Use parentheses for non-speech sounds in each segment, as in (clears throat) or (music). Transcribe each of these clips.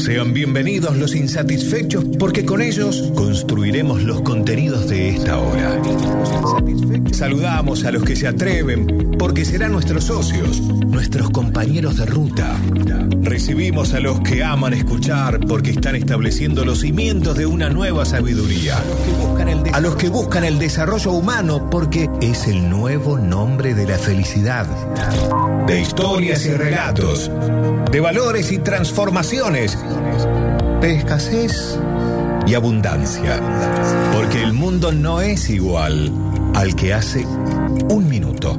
Sean bienvenidos los insatisfechos porque con ellos construiremos los contenidos de esta hora. Saludamos a los que se atreven porque serán nuestros socios, nuestros compañeros de ruta. Recibimos a los que aman escuchar porque están estableciendo los cimientos de una nueva sabiduría. A los que buscan el desarrollo humano porque es el nuevo nombre de la felicidad. De historias y relatos, de valores y transformaciones, escasez y abundancia. Porque el mundo no es igual al que hace un minuto.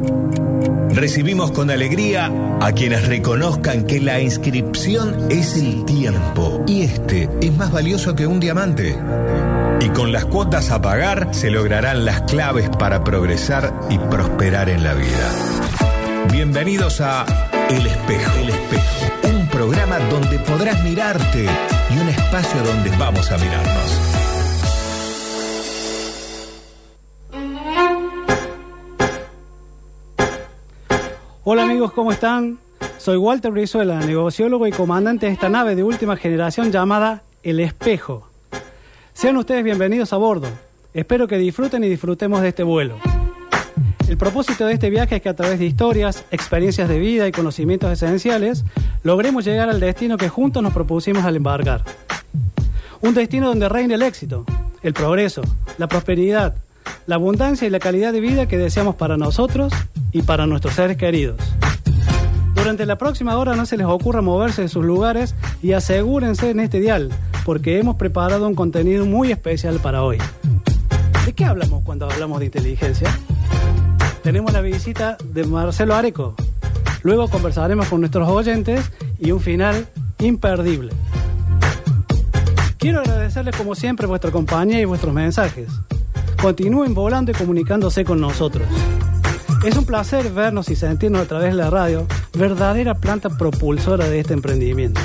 Recibimos con alegría a quienes reconozcan que la inscripción es el tiempo y este es más valioso que un diamante. Y con las cuotas a pagar se lograrán las claves para progresar y prosperar en la vida. Bienvenidos a El Espejo. El Espejo. Podrás mirarte y un espacio donde vamos a mirarnos. Hola amigos, ¿cómo están? Soy Walter Brizuela, negociólogo y comandante de esta nave de última generación llamada El Espejo. Sean ustedes bienvenidos a bordo. Espero que disfruten y disfrutemos de este vuelo. El propósito de este viaje es que a través de historias, experiencias de vida y conocimientos esenciales, logremos llegar al destino que juntos nos propusimos al embarcar. Un destino donde reine el éxito, el progreso, la prosperidad, la abundancia y la calidad de vida que deseamos para nosotros y para nuestros seres queridos. Durante la próxima hora no se les ocurra moverse de sus lugares y asegúrense en este dial, porque hemos preparado un contenido muy especial para hoy. ¿De qué hablamos cuando hablamos de inteligencia? Tenemos la visita de Marcelo Areco. Luego conversaremos con nuestros oyentes y un final imperdible. Quiero agradecerles como siempre vuestra compañía y vuestros mensajes. Continúen volando y comunicándose con nosotros. Es un placer vernos y sentirnos a través de la radio, verdadera planta propulsora de este emprendimiento.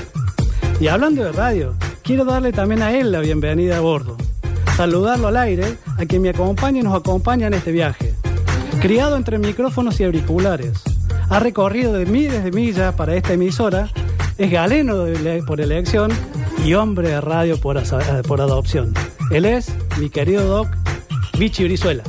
Y hablando de radio, quiero darle también a él la bienvenida a bordo. Saludarlo al aire, a quien me acompaña y nos acompaña en este viaje. Criado entre micrófonos y auriculares, ha recorrido de miles de millas para esta emisora, es galeno de- por elección y hombre de radio por, asa- por adopción. Él es mi querido Doc Vichy Brizuela.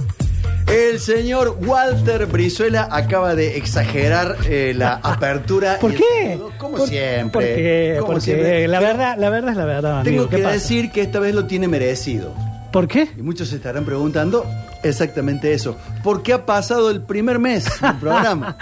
El señor Walter Brizuela acaba de exagerar eh, la (laughs) apertura. ¿Por qué? Como Por- siempre. Porque, como porque siempre. la verdad, la verdad es la verdad. Tengo amigo. ¿Qué que pasa? decir que esta vez lo tiene merecido. ¿Por qué? Y muchos se estarán preguntando exactamente eso. ¿Por qué ha pasado el primer mes del (laughs) programa?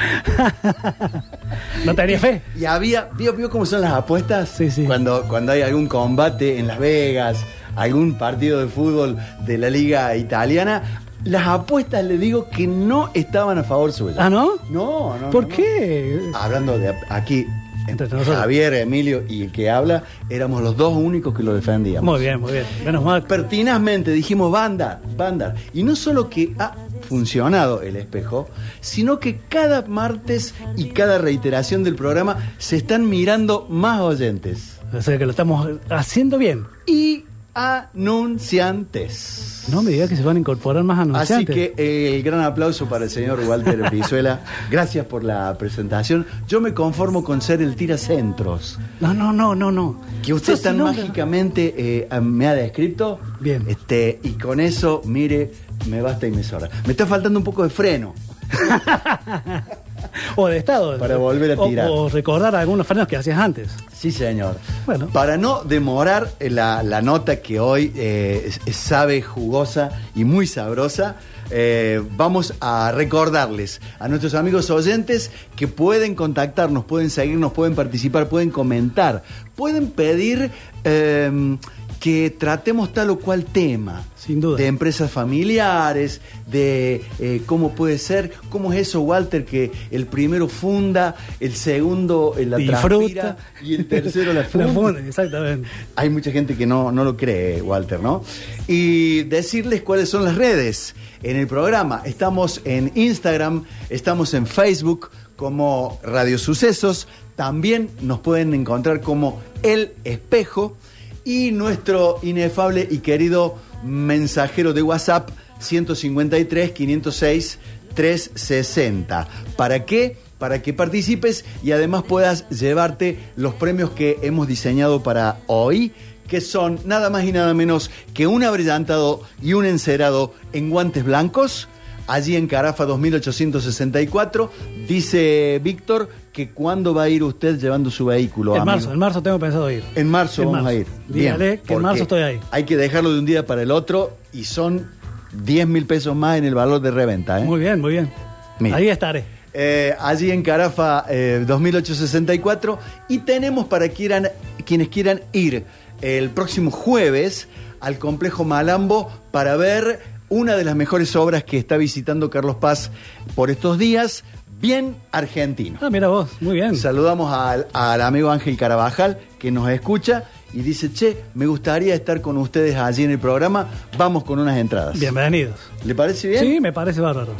No tenía fe. Y había, ¿vio, vio cómo son las apuestas? Sí, sí. Cuando, cuando hay algún combate en Las Vegas, algún partido de fútbol de la liga italiana, las apuestas le digo que no estaban a favor suyo. ¿Ah, no? No, no. ¿Por no, no. qué? Hablando de aquí, Entre nosotros. Javier, Emilio y el que habla, éramos los dos únicos que lo defendíamos. Muy bien, muy bien. Menos mal. Pertinazmente dijimos banda, banda. Y no solo que ha funcionado el espejo, sino que cada martes y cada reiteración del programa se están mirando más oyentes. O sea que lo estamos haciendo bien. Y anunciantes. No me digas que se van a incorporar más Así anunciantes. que eh, el gran aplauso para el señor Walter (laughs) Brizuela. Gracias por la presentación. Yo me conformo con ser el tiracentros. No, no, no, no, no. que usted tan mágicamente eh, me ha descrito. Bien. Este, y con eso, mire, me basta y me sobra. Me está faltando un poco de freno. (laughs) (laughs) O de estado. Para volver a tirar. O, recordar algunos frenos que hacías antes. Sí, señor. Bueno. Para no demorar eh, la, la nota que hoy eh, sabe jugosa y muy sabrosa, eh, vamos a recordarles a nuestros amigos oyentes que pueden contactarnos, pueden seguirnos, pueden participar, pueden comentar, pueden pedir eh, que tratemos tal o cual tema. Sin duda. De empresas familiares, de eh, cómo puede ser, cómo es eso, Walter, que el primero funda, el segundo eh, la Disfruta. y el tercero la (laughs) funda. La funda, exactamente. Hay mucha gente que no, no lo cree, Walter, ¿no? Y decirles cuáles son las redes en el programa. Estamos en Instagram, estamos en Facebook como Radio Sucesos, también nos pueden encontrar como El Espejo y nuestro inefable y querido mensajero de WhatsApp 153 506 360. ¿Para qué? para que participes y además puedas llevarte los premios que hemos diseñado para hoy, que son nada más y nada menos que un abrillantado y un encerado en guantes blancos. Allí en Carafa 2864, dice Víctor que cuándo va a ir usted llevando su vehículo. En amigo? marzo, en marzo tengo pensado ir. En marzo En vamos marzo. a ir. Dígale que en marzo estoy ahí. Hay que dejarlo de un día para el otro y son 10 mil pesos más en el valor de reventa. ¿eh? Muy bien, muy bien. Mira. Ahí estaré. Eh, allí en Carafa eh, 2864 y tenemos para quieran- quienes quieran ir el próximo jueves al complejo Malambo para ver una de las mejores obras que está visitando Carlos Paz por estos días, bien argentino. Ah, mira vos, muy bien. Saludamos al, al amigo Ángel Carabajal que nos escucha y dice, che, me gustaría estar con ustedes allí en el programa, vamos con unas entradas. Bienvenidos. ¿Le parece bien? Sí, me parece bárbaro.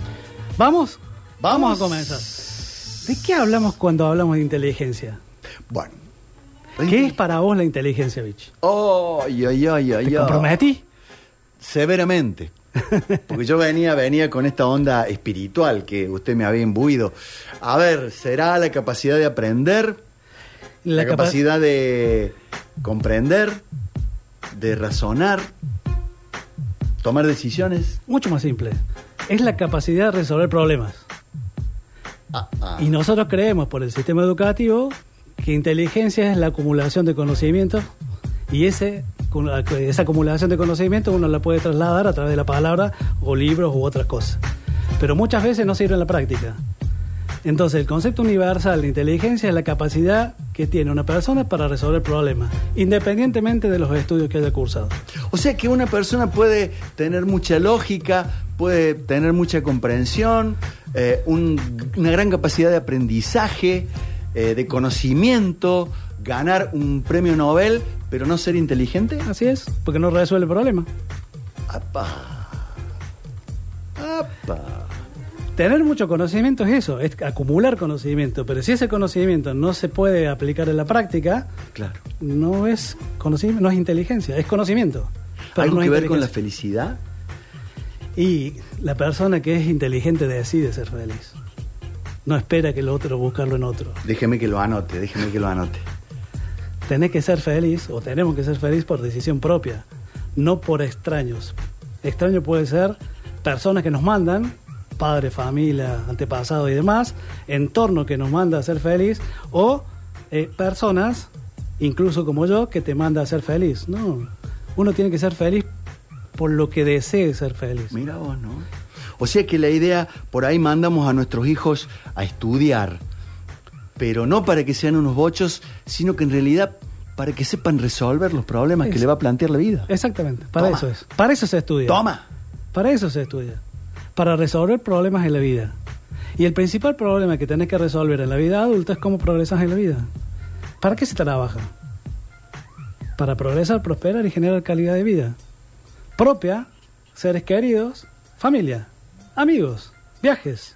¿Vamos? Vamos. a comenzar. ¿De qué hablamos cuando hablamos de inteligencia? Bueno. ¿Qué es para vos la inteligencia, Bitch? Oh, ay, ay, ay, ¿Te comprometí? Severamente. Porque yo venía, venía con esta onda espiritual que usted me había imbuido. A ver, ¿será la capacidad de aprender? La, capa- capacidad de comprender, de razonar, tomar decisiones. Mucho más simple. Es la capacidad de resolver problemas. Ah, ah. Y nosotros creemos por el sistema educativo que inteligencia es la acumulación de conocimientos y ese, esa acumulación de conocimientos uno la puede trasladar a través de la palabra o libros u otras cosas. Pero muchas veces no sirve en la práctica. Entonces el concepto universal de inteligencia es la capacidad que tiene una persona para resolver problemas, independientemente de los estudios que haya cursado. O sea que una persona puede tener mucha lógica, puede tener mucha comprensión, eh, un- una gran capacidad de aprendizaje, eh, de conocimiento, ganar un premio Nobel, pero no ser inteligente. Así es, porque no resuelve el problema. ¡Apa! ¡Apa! Tener mucho conocimiento es eso, es acumular conocimiento, pero si ese conocimiento no se puede aplicar en la práctica, Claro. no es conocimiento, no es inteligencia, es conocimiento. ¿Algo no que ver con la felicidad? Y la persona que es inteligente decide ser feliz. No espera que el otro buscarlo en otro. Déjeme que lo anote, déjeme que lo anote. Tenés que ser feliz o tenemos que ser feliz por decisión propia, no por extraños. Extraño puede ser personas que nos mandan, padre, familia, antepasados y demás, entorno que nos manda a ser feliz, o eh, personas, incluso como yo, que te manda a ser feliz. No, uno tiene que ser feliz por lo que desee ser feliz. Mira vos, ¿no? O sea que la idea, por ahí mandamos a nuestros hijos a estudiar, pero no para que sean unos bochos, sino que en realidad para que sepan resolver los problemas que le va a plantear la vida. Exactamente, para Toma. eso es. Para eso se estudia. Toma. Para eso se estudia. Para resolver problemas en la vida. Y el principal problema que tenés que resolver en la vida adulta es cómo progresas en la vida. ¿Para qué se trabaja? Para progresar, prosperar y generar calidad de vida. Propia, seres queridos, familia, amigos, viajes.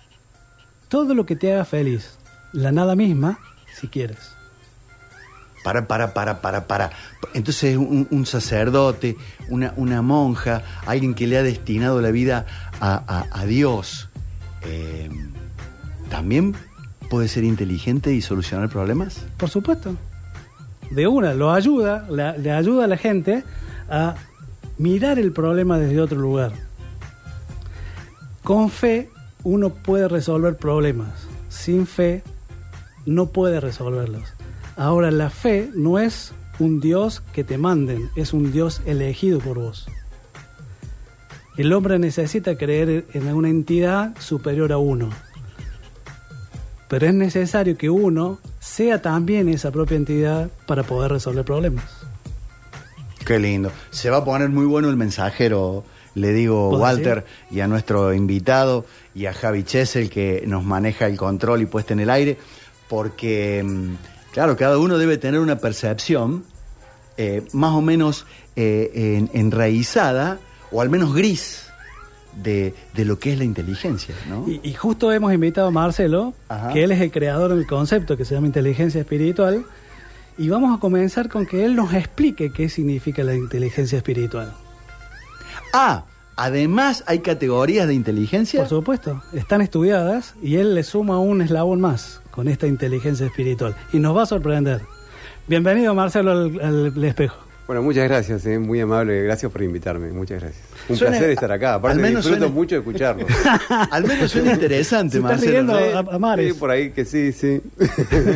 Todo lo que te haga feliz. La nada misma, si quieres. Para, para, para, para, para. Entonces un, un sacerdote, una, una monja, alguien que le ha destinado la vida a, a- a Dios, eh, ¿también puede ser inteligente y solucionar problemas? Por supuesto. De una, lo ayuda, la- le ayuda a la gente a mirar el problema desde otro lugar. Con fe uno puede resolver problemas. Sin fe no puede resolverlos. Ahora, la fe no es un Dios que te manden, es un Dios elegido por vos. El hombre necesita creer en una entidad superior a uno. Pero es necesario que uno sea también esa propia entidad para poder resolver problemas. Qué lindo. Se va a poner muy bueno el mensajero, le digo ¿Vos Walter, y a nuestro invitado y a Javi Chesel que nos maneja el control y puesta en el aire, porque, mm, claro, cada uno debe tener una percepción eh, más o menos eh, en- enraizada, o al menos gris, de, de lo que es la inteligencia, ¿no? Y, y justo hemos invitado a Marcelo, Ajá. que él es el creador del concepto que se llama inteligencia espiritual, y vamos a comenzar con que él nos explique qué significa la inteligencia espiritual. Ah, Además, hay categorías de inteligencia. Por supuesto, están estudiadas y él le suma un eslabón más con esta inteligencia espiritual. Y nos va a sorprender. Bienvenido, Marcelo, al, al espejo. Bueno, muchas gracias, eh, muy amable, gracias por invitarme, muchas gracias. Un placer estar acá, aparte al menos disfruto mucho de escucharlo. (laughs) al menos suena interesante, (laughs) Se está riendo a, a Mares. Sí, por ahí que sí, sí.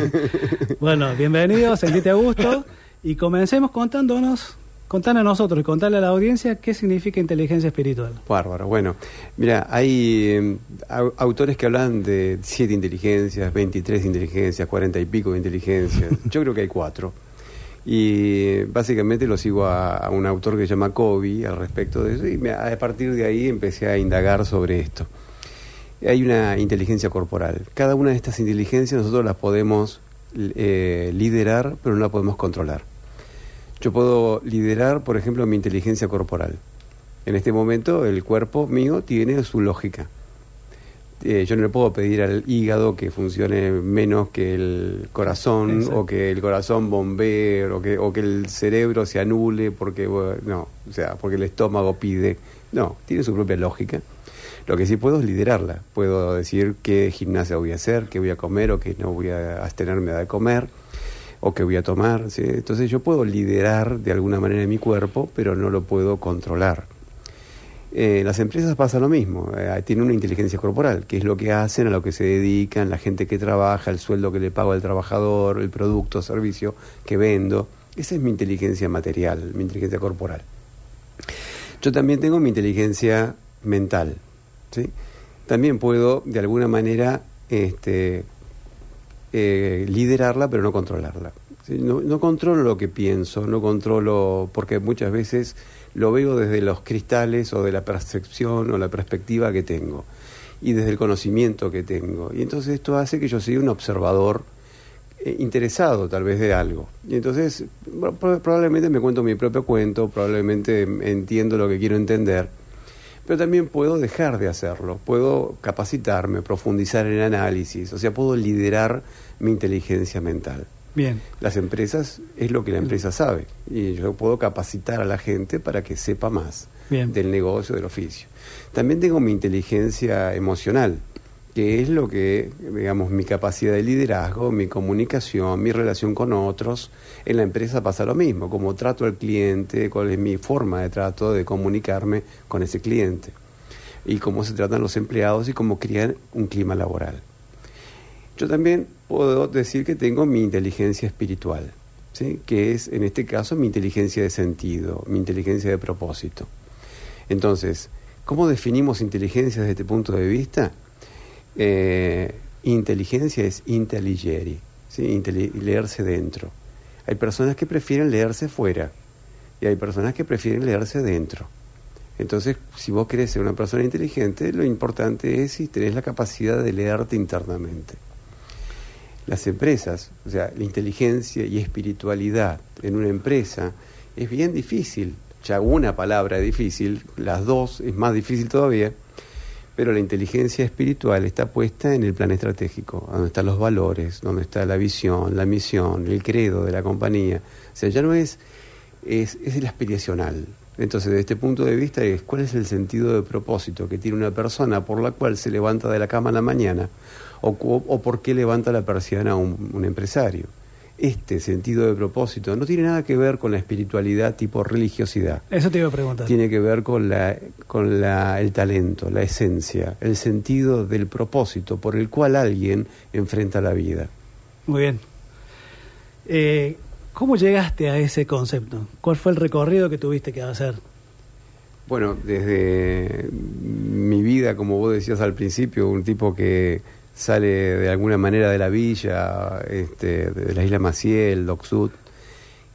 (laughs) bueno, bienvenido, sentite a gusto y comencemos contándonos Contarle a nosotros y contarle a la audiencia qué significa inteligencia espiritual. Bárbaro. Bueno, mira, hay eh, autores que hablan de siete inteligencias, 23 inteligencias, 40 y pico de inteligencias. (laughs) Yo creo que hay cuatro. Y básicamente lo sigo a, un autor que se llama Kobe al respecto de eso y a partir de ahí empecé a indagar sobre esto. Hay una inteligencia corporal. Cada una de estas inteligencias nosotros las podemos eh, liderar, pero no la podemos controlar. Yo puedo liderar, por ejemplo, mi inteligencia corporal. En este momento el cuerpo mío tiene su lógica. Eh, yo no le puedo pedir al hígado que funcione menos que el corazón o que el corazón bombee o que, o que el cerebro se anule porque no, o sea, porque el estómago pide. No, tiene su propia lógica. Lo que sí puedo es liderarla. Puedo decir qué gimnasia voy a hacer, qué voy a comer o qué no voy a abstenerme de comer o que voy a tomar. Entonces yo puedo liderar de alguna manera mi cuerpo, pero no lo puedo controlar. Eh, las empresas pasa lo mismo, eh, tienen una inteligencia corporal, que es lo que hacen, a lo que se dedican, la gente que trabaja, el sueldo que le pago al trabajador, el producto o servicio que vendo. Esa es mi inteligencia material, mi inteligencia corporal. Yo también tengo mi inteligencia mental. ¿sí? También puedo, de alguna manera, este, eh, liderarla, pero no controlarla. No, controlo lo que pienso, no controlo, porque muchas veces lo veo desde los cristales o de la percepción o la perspectiva que tengo y desde el conocimiento que tengo. Y entonces esto hace que yo sea un observador eh, interesado tal vez de algo. Y entonces probablemente me cuento mi propio cuento, probablemente entiendo lo que quiero entender pero también puedo dejar de hacerlo, puedo capacitarme, profundizar en análisis, o sea, puedo liderar mi inteligencia mental. Bien. Las empresas es lo que la empresa sabe y yo puedo capacitar a la gente para que sepa más del negocio, del oficio. También tengo mi inteligencia emocional, que es lo que, digamos, mi capacidad de liderazgo, mi comunicación, mi relación con otros. En la empresa pasa lo mismo, cómo trato al cliente, cuál es mi forma de trato de comunicarme con ese cliente y cómo se tratan los empleados y cómo crean un clima laboral. Yo también puedo decir que tengo mi inteligencia espiritual, ¿sí? que es en este caso mi inteligencia de sentido, mi inteligencia de propósito. Entonces, ¿cómo definimos inteligencia desde este punto de vista? Eh, inteligencia es intelligere, ¿sí? leerse dentro. Hay personas que prefieren leerse fuera y hay personas que prefieren leerse dentro. Entonces, si vos querés ser una persona inteligente, lo importante es si tenés la capacidad de leerte internamente. Las empresas, o sea, la inteligencia y espiritualidad en una empresa es bien difícil. Ya una palabra es difícil, las dos es más difícil todavía pero la inteligencia espiritual está puesta en el plan estratégico, donde están los valores, donde está la visión, la misión, el credo de la compañía. O sea, ya no es, es, es el aspiracional. Entonces, desde este punto de vista, es cuál es el sentido de propósito que tiene una persona por la cual se levanta de la cama en la mañana o, o, por qué levanta la persiana un, un empresario este sentido de propósito no tiene nada que ver con la espiritualidad tipo religiosidad. Eso te iba a preguntar. Tiene que ver con la con la, el talento, la esencia, el sentido del propósito por el cual alguien enfrenta la vida. Muy bien. Eh, ¿Cómo llegaste a ese concepto? ¿Cuál fue el recorrido que tuviste que hacer? Bueno, desde mi vida, como vos decías al principio, un tipo que sale de alguna manera de la villa, este, de la isla Maciel, Doc Sud.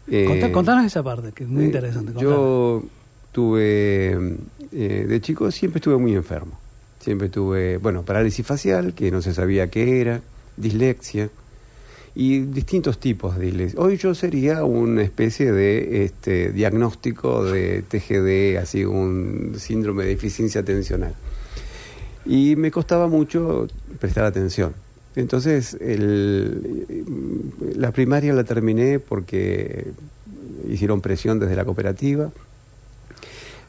Eh, contanos esa parte, que es muy eh, interesante. Yo tuve, eh, de chico siempre estuve muy enfermo. Siempre tuve, bueno, parálisis facial, que no se sabía qué era, dislexia y distintos tipos de dislexia. Hoy yo sería una especie de este, diagnóstico de TGD, así un síndrome de deficiencia atencional. Y me costaba mucho prestar atención. Entonces, la primaria la terminé porque hicieron presión desde la cooperativa.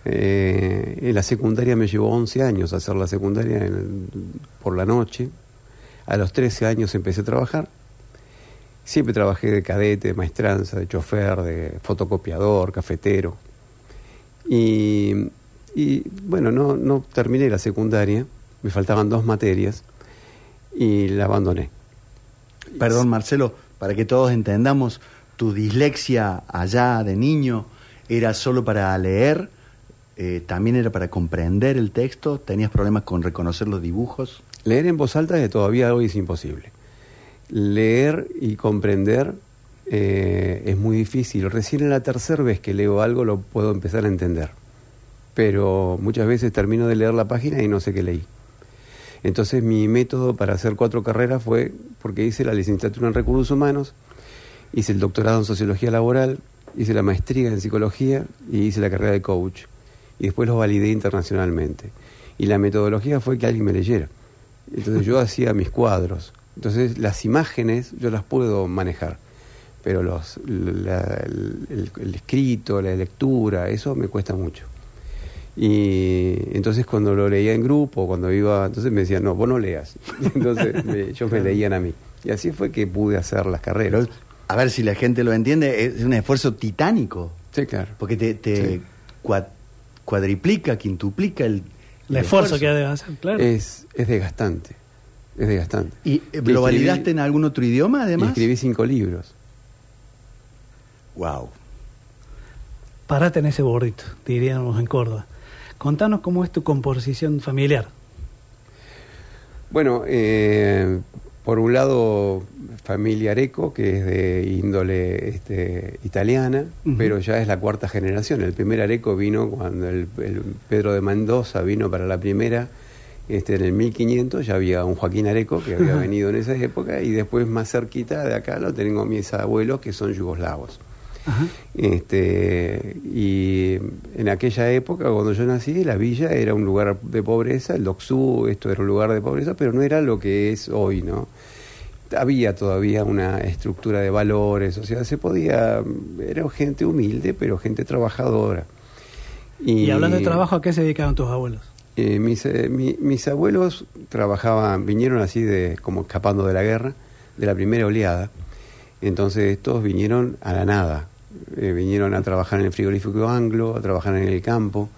Eh, en la secundaria me llevó 11 años hacer la secundaria por la noche. A los 13 años empecé a trabajar. Siempre trabajé de cadete, de maestranza, de chofer, de fotocopiador, cafetero. Y, y, bueno, no, no terminé la secundaria, me faltaban dos materias y la abandoné. Perdón, Marcelo, para que todos entendamos, tu dislexia allá de niño era solo para leer, eh, también era para comprender el texto, tenías problemas con reconocer los dibujos. Leer en voz alta es todavía hoy es imposible. Leer y comprender eh, es muy difícil. Recién en la tercera vez que leo algo lo puedo empezar a entender. Pero muchas veces termino de leer la página y no sé qué leí. Entonces mi método para hacer cuatro carreras fue porque hice la licenciatura en recursos humanos, hice el doctorado en sociología laboral, hice la maestría en psicología y hice la carrera de coach. Y después los validé internacionalmente. Y la metodología fue que alguien me leyera. Entonces yo (laughs) hacía mis cuadros. Entonces las imágenes yo las puedo manejar, pero los, la- el, el escrito, la lectura, eso me cuesta mucho. Y entonces cuando lo leía en grupo, cuando iba, entonces me decían, no, vos no leas. (laughs) Entonces me- ellos me leían a mí. Y así fue que pude hacer las Pero, carreras. a ver si la gente lo entiende, es un esfuerzo titánico, Sí, claro. porque te, te Sí. cua- cuadriplica, quintuplica el, El esfuerzo que ha de hacer, claro. Es, es desgastante. Es desgastante. ¿Y eh, lo validaste en algún otro idioma Y además? escribí cinco libros. Wow. Parate en ese bordito, diríamos en Córdoba. Contanos cómo es tu composición familiar. Bueno, eh, por un lado, familia Areco, que es de índole este, italiana, pero ya es la cuarta generación. El primer Areco vino cuando el, el Pedro de Mendoza vino para la primera, este, en el 1500, ya había un Joaquín Areco que había venido en esa época, y después más cerquita de acá lo tengo mis abuelos que son yugoslavos. Ajá. Este, y en aquella época, cuando yo nací, la villa era un lugar de pobreza, el Doxú, esto era un lugar de pobreza, pero no era lo que es hoy, ¿no? Había todavía una estructura de valores, o sea, se podía, era gente humilde, pero gente trabajadora. Y, hablando de trabajo, ¿a qué se dedicaban tus abuelos? Eh, mis, eh, mi- mis abuelos trabajaban, vinieron así de como escapando de la guerra, de la primera oleada. Entonces estos vinieron a la nada. Eh, vinieron a trabajar en el frigorífico anglo, a trabajar en el campo.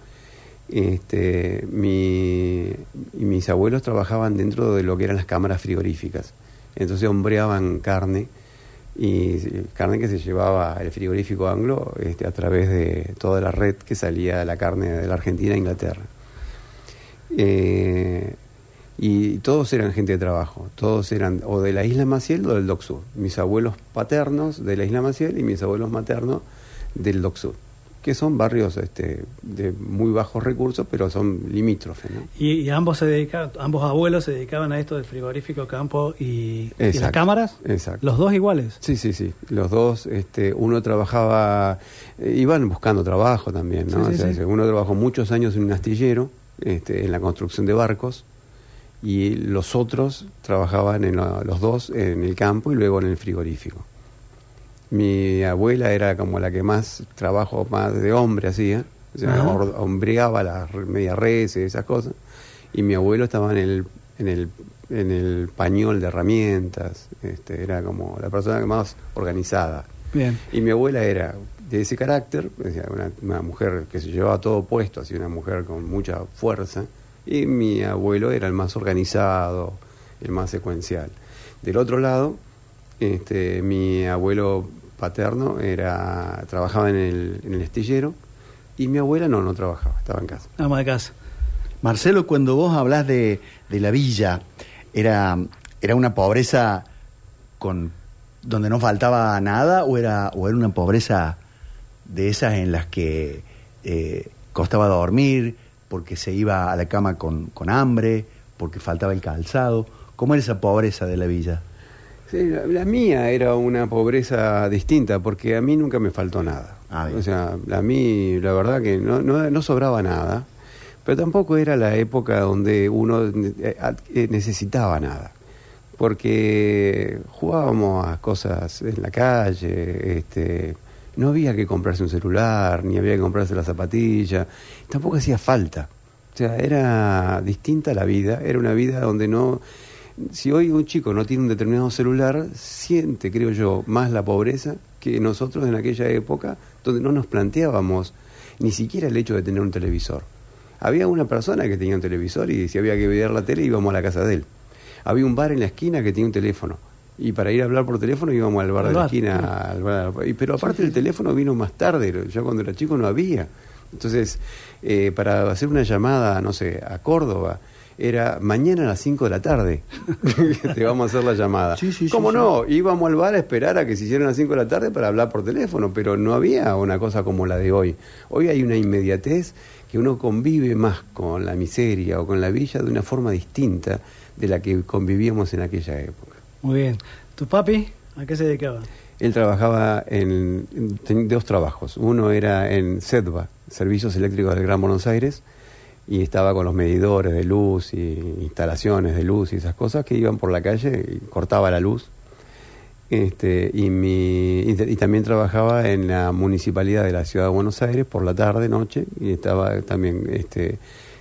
Este, y mis abuelos trabajaban dentro de lo que eran las cámaras frigoríficas. Entonces hombreaban carne y carne que se llevaba el frigorífico anglo este, a través de toda la red que salía la carne de la Argentina a Inglaterra. Eh, y todos eran gente de trabajo, todos eran o de la isla Maciel o del Dock Sud. Mis abuelos paternos de la isla Maciel y mis abuelos maternos del Dock Sud, que son barrios este, de muy bajos recursos, pero son limítrofes. ¿no? Y, y ambos se dedicaban, ambos abuelos se dedicaban a esto del frigorífico, campo y, y las cámaras. exacto. Los dos iguales. Sí, sí, sí. Los dos, este, uno trabajaba, eh, iban buscando trabajo también, ¿no? Sí, sí, O sea, sí. Uno trabajó muchos años en un astillero, este, en la construcción de barcos, y los otros trabajaban en la- los dos en el campo y luego en el frigorífico. Mi abuela era como la que más trabajo más de hombre hacía, o sea, hombreaba las re- media reses, esas cosas, y mi abuelo estaba en el, en el, en el pañol de herramientas, este, era como la persona que más organizada. Bien. Y mi abuela era de ese carácter, una, una mujer que se llevaba todo puesto, así una mujer con mucha fuerza, y mi abuelo era el más organizado, el más secuencial. Del otro lado, este, mi abuelo paterno era trabajaba en el, en el astillero y mi abuela no, no trabajaba, estaba en casa. Ama de casa. Marcelo, cuando vos hablas de, de la villa, era, ¿era una pobreza con donde no faltaba nada o era, o era una pobreza de esas en las que eh, costaba dormir porque se iba a la cama con, con hambre, porque faltaba el calzado? ¿Cómo era esa pobreza de la villa? Sí, la, la mía era una pobreza distinta porque a mí nunca me faltó nada. Ah, o sea, a mí la verdad que no, no, no sobraba nada, pero tampoco era la época donde uno eh, eh, necesitaba nada. Porque jugábamos a cosas en la calle, este, no había que comprarse un celular, ni había que comprarse la zapatilla, tampoco hacía falta. O sea, era distinta la vida, era una vida donde no... Si hoy un chico no tiene un determinado celular, siente, creo yo, más la pobreza que nosotros en aquella época, donde no nos planteábamos ni siquiera el hecho de tener un televisor. Había una persona que tenía un televisor y si había que ver la tele íbamos a la casa de él. Había un bar en la esquina que tenía un teléfono. Y para ir a hablar por teléfono íbamos al bar de la esquina. pero aparte el teléfono vino más tarde. Yo cuando era chico no había. Entonces, eh, para hacer una llamada, no sé, a Córdoba, era mañana a las 5 de la tarde (laughs) te vamos a hacer la llamada. Sí, sí, ¿Cómo no? Íbamos al bar a esperar a que se hicieran a las 5 de la tarde para hablar por teléfono, pero no había una cosa como la de hoy. Hoy hay una inmediatez que uno convive más con la miseria o con la villa de una forma distinta de la que convivíamos en aquella época. Muy bien. ¿Tu papi a qué se dedicaba? Él trabajaba en, dos trabajos. Uno era en SEDVA, Servicios Eléctricos del Gran Buenos Aires, y estaba con los medidores de luz y instalaciones de luz y esas cosas que iban por la calle y cortaba la luz. Este, y, mi, y, también trabajaba en la municipalidad de la ciudad de Buenos Aires por la tarde, noche, y estaba también este,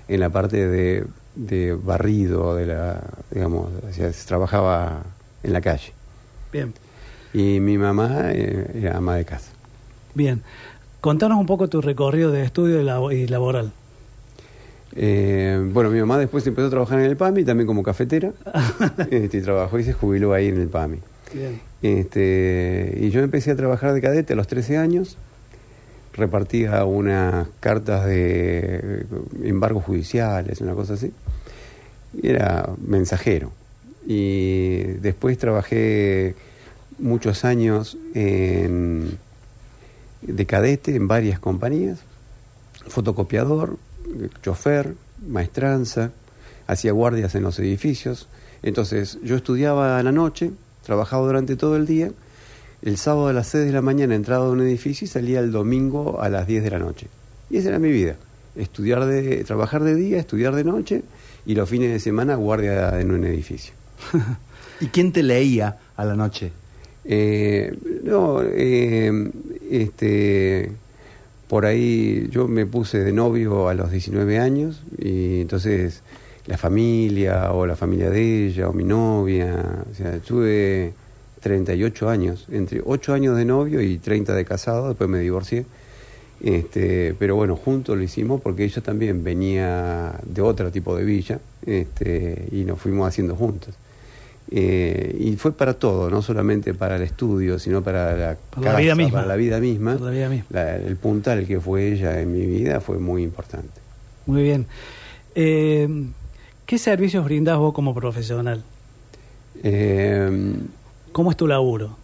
en la parte de, de barrido, de la, digamos, trabajaba en la calle. Bien. Y mi mamá eh, era ama de casa. Bien. Contanos un poco tu recorrido de estudio y laboral. Eh, bueno, mi mamá después empezó a trabajar en el PAMI, también como cafetera, (laughs) este, y trabajó y se jubiló ahí en el PAMI. Bien. Este, y yo empecé a trabajar de cadete a los 13 años, repartía unas cartas de embargos judiciales, una cosa así, y era mensajero. Y después trabajé muchos años en, de cadete en varias compañías, fotocopiador, chofer, maestranza, hacía guardias en los edificios. Entonces yo estudiaba a la noche, trabajaba durante todo el día, el sábado a las 6 de la mañana entraba a un edificio y salía el domingo a las 10 de la noche. Y esa era mi vida, estudiar de, trabajar de día, estudiar de noche y los fines de semana guardia en un edificio. ¿Y quién te leía a la noche? Eh, no, eh, este, por ahí yo me puse de novio a los 19 años y entonces la familia o la familia de ella o mi novia, o sea, tuve 38 años, entre 8 años de novio y 30 de casado, después me divorcié. Este, pero bueno, juntos lo hicimos porque ella también venía de otro tipo de villa este, y nos fuimos haciendo juntos. Eh, y fue para todo, no solamente para el estudio, sino para la, vida misma. Para la vida misma. el puntal que fue ella en mi vida fue muy importante. Muy bien. Eh, ¿Qué servicios brindas vos como profesional? Eh, ¿Cómo es tu laburo?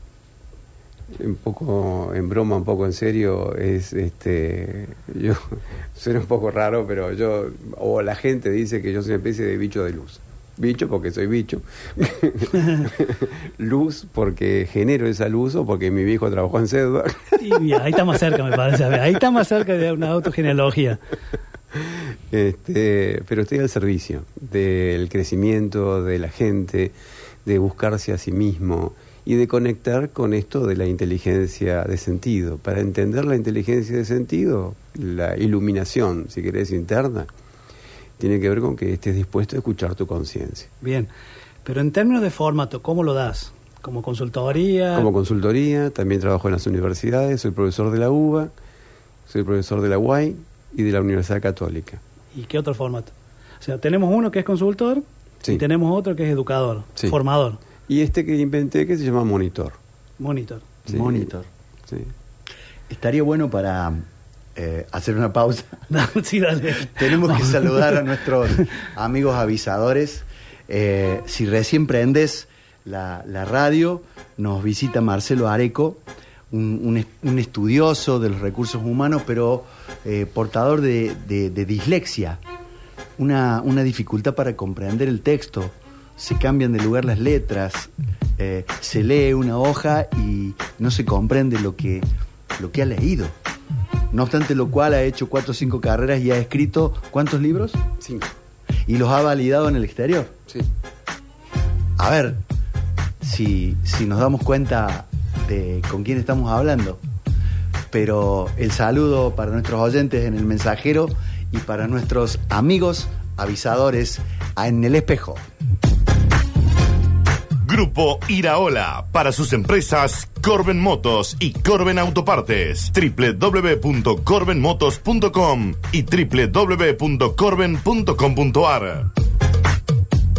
Un poco en broma, un poco en serio, es este. Yo (laughs) suena un poco raro, pero yo. O la gente dice que yo soy una especie de bicho de luz bicho porque soy bicho, (laughs) luz porque genero esa luz o porque mi viejo trabajó en Sedva. ahí está más cerca, me parece. Ahí está más cerca de una autogenealogía. Este, pero estoy al servicio del crecimiento de la gente, de buscarse a sí mismo y de conectar con esto de la inteligencia de sentido. Para entender la inteligencia de sentido, la iluminación, si querés, interna, tiene que ver con que estés dispuesto a escuchar tu conciencia. Bien, pero en términos de formato, ¿cómo lo das? ¿Como consultoría? Como consultoría, también trabajo en las universidades, soy profesor de la UBA, soy profesor de la UAI y de la Universidad Católica. ¿Y qué otro formato? O sea, tenemos uno que es consultor y tenemos otro que es educador, formador. Y este que inventé que se llama monitor. Monitor. Monitor. Sí. Estaría bueno para eh, hacer una pausa. (laughs) sí, dale. Tenemos que saludar a nuestros amigos avisadores. Eh, si recién prendes la, radio, nos visita Marcelo Areco, un, estudioso de los recursos humanos, pero eh, portador de, dislexia, una, una, dificultad para comprender el texto. Se cambian de lugar las letras, se lee una hoja y no se comprende lo que, lo que ha leído. No obstante lo cual ha hecho cuatro o cinco carreras y ha escrito ¿cuántos libros? Cinco. ¿Y los ha validado en el exterior? Sí. A ver, si, si nos damos cuenta de con quién estamos hablando. pero el saludo para nuestros oyentes en el mensajero y para nuestros amigos avisadores en el espejo. Grupo Iraola para sus empresas Corben Motos y Corben Autopartes. www.corbenmotos.com y www.corben.com.ar.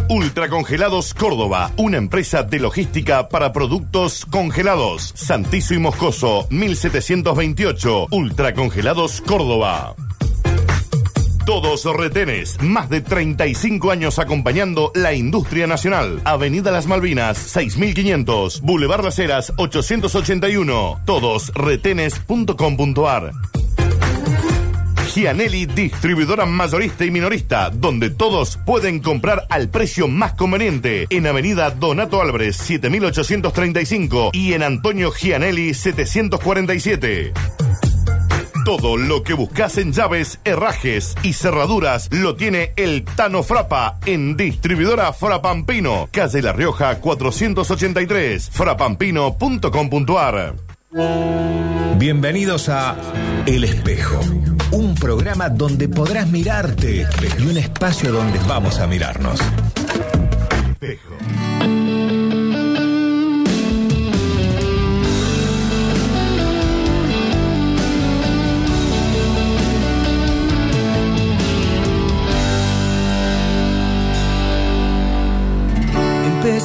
Ultracongelados Córdoba, una empresa de logística para productos congelados. Santizo y Moscoso, 1728. Ultracongelados Córdoba. Todos retenes, más de 35 años acompañando la industria nacional. Avenida Las Malvinas, 6500, Boulevard Las Heras, 881. Todosretenes.com.ar. Gianelli, distribuidora mayorista y minorista, donde todos pueden comprar al precio más conveniente. En Avenida Donato Álvarez, 7835 y en Antonio Gianelli, 747. Todo lo que buscas en llaves, herrajes y cerraduras lo tiene el Tano Frapa en distribuidora Frapampino, calle La Rioja 483, frapampino.com.ar. Bienvenidos a El Espejo, un programa donde podrás mirarte y un espacio donde vamos a mirarnos. Espejo.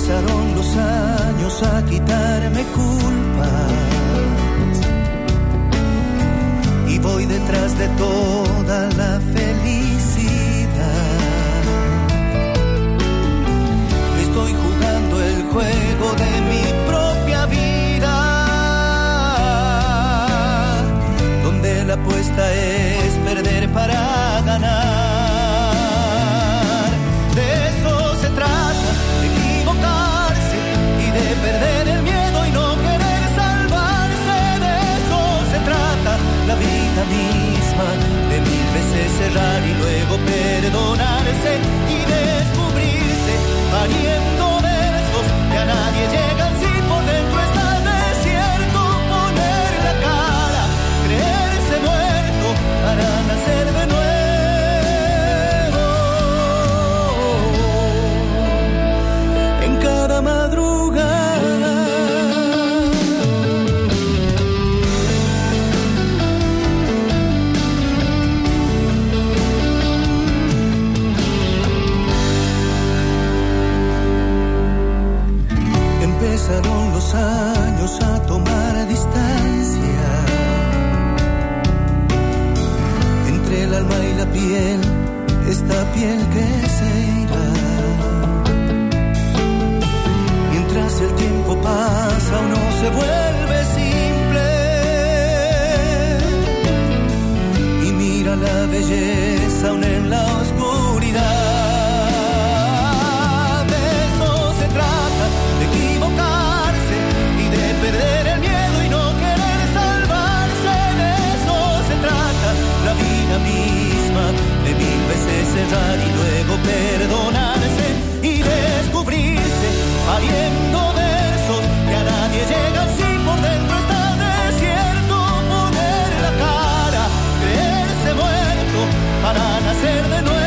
Empezaron los años a quitarme culpas y voy detrás de toda la felicidad. Estoy jugando el juego de mi propia vida, donde la apuesta es y luego perdonarse y descubrirse pariendo versos que a nadie llegan esta piel que se irá. Mientras el tiempo pasa, uno se vuelve simple y mira la belleza aún en la y luego perdonarse y descubrirse pariendo versos que a nadie llegan si por dentro está desierto. Poner la cara, creerse muerto para nacer de nuevo.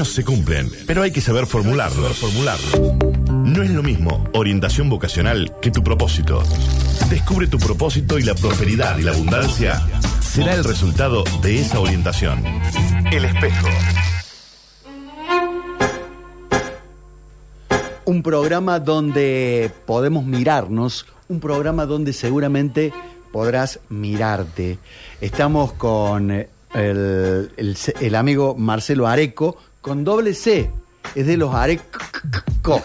Sueños se cumplen, pero hay que saber formularlos. formularlos. No es lo mismo orientación vocacional que tu propósito. Descubre tu propósito y la prosperidad y la abundancia será el resultado de esa orientación. El espejo. Un programa donde podemos mirarnos, un programa donde seguramente podrás mirarte. Estamos con el, el, el amigo Marcelo Areco, con doble C. Es de los Areco, (laughs)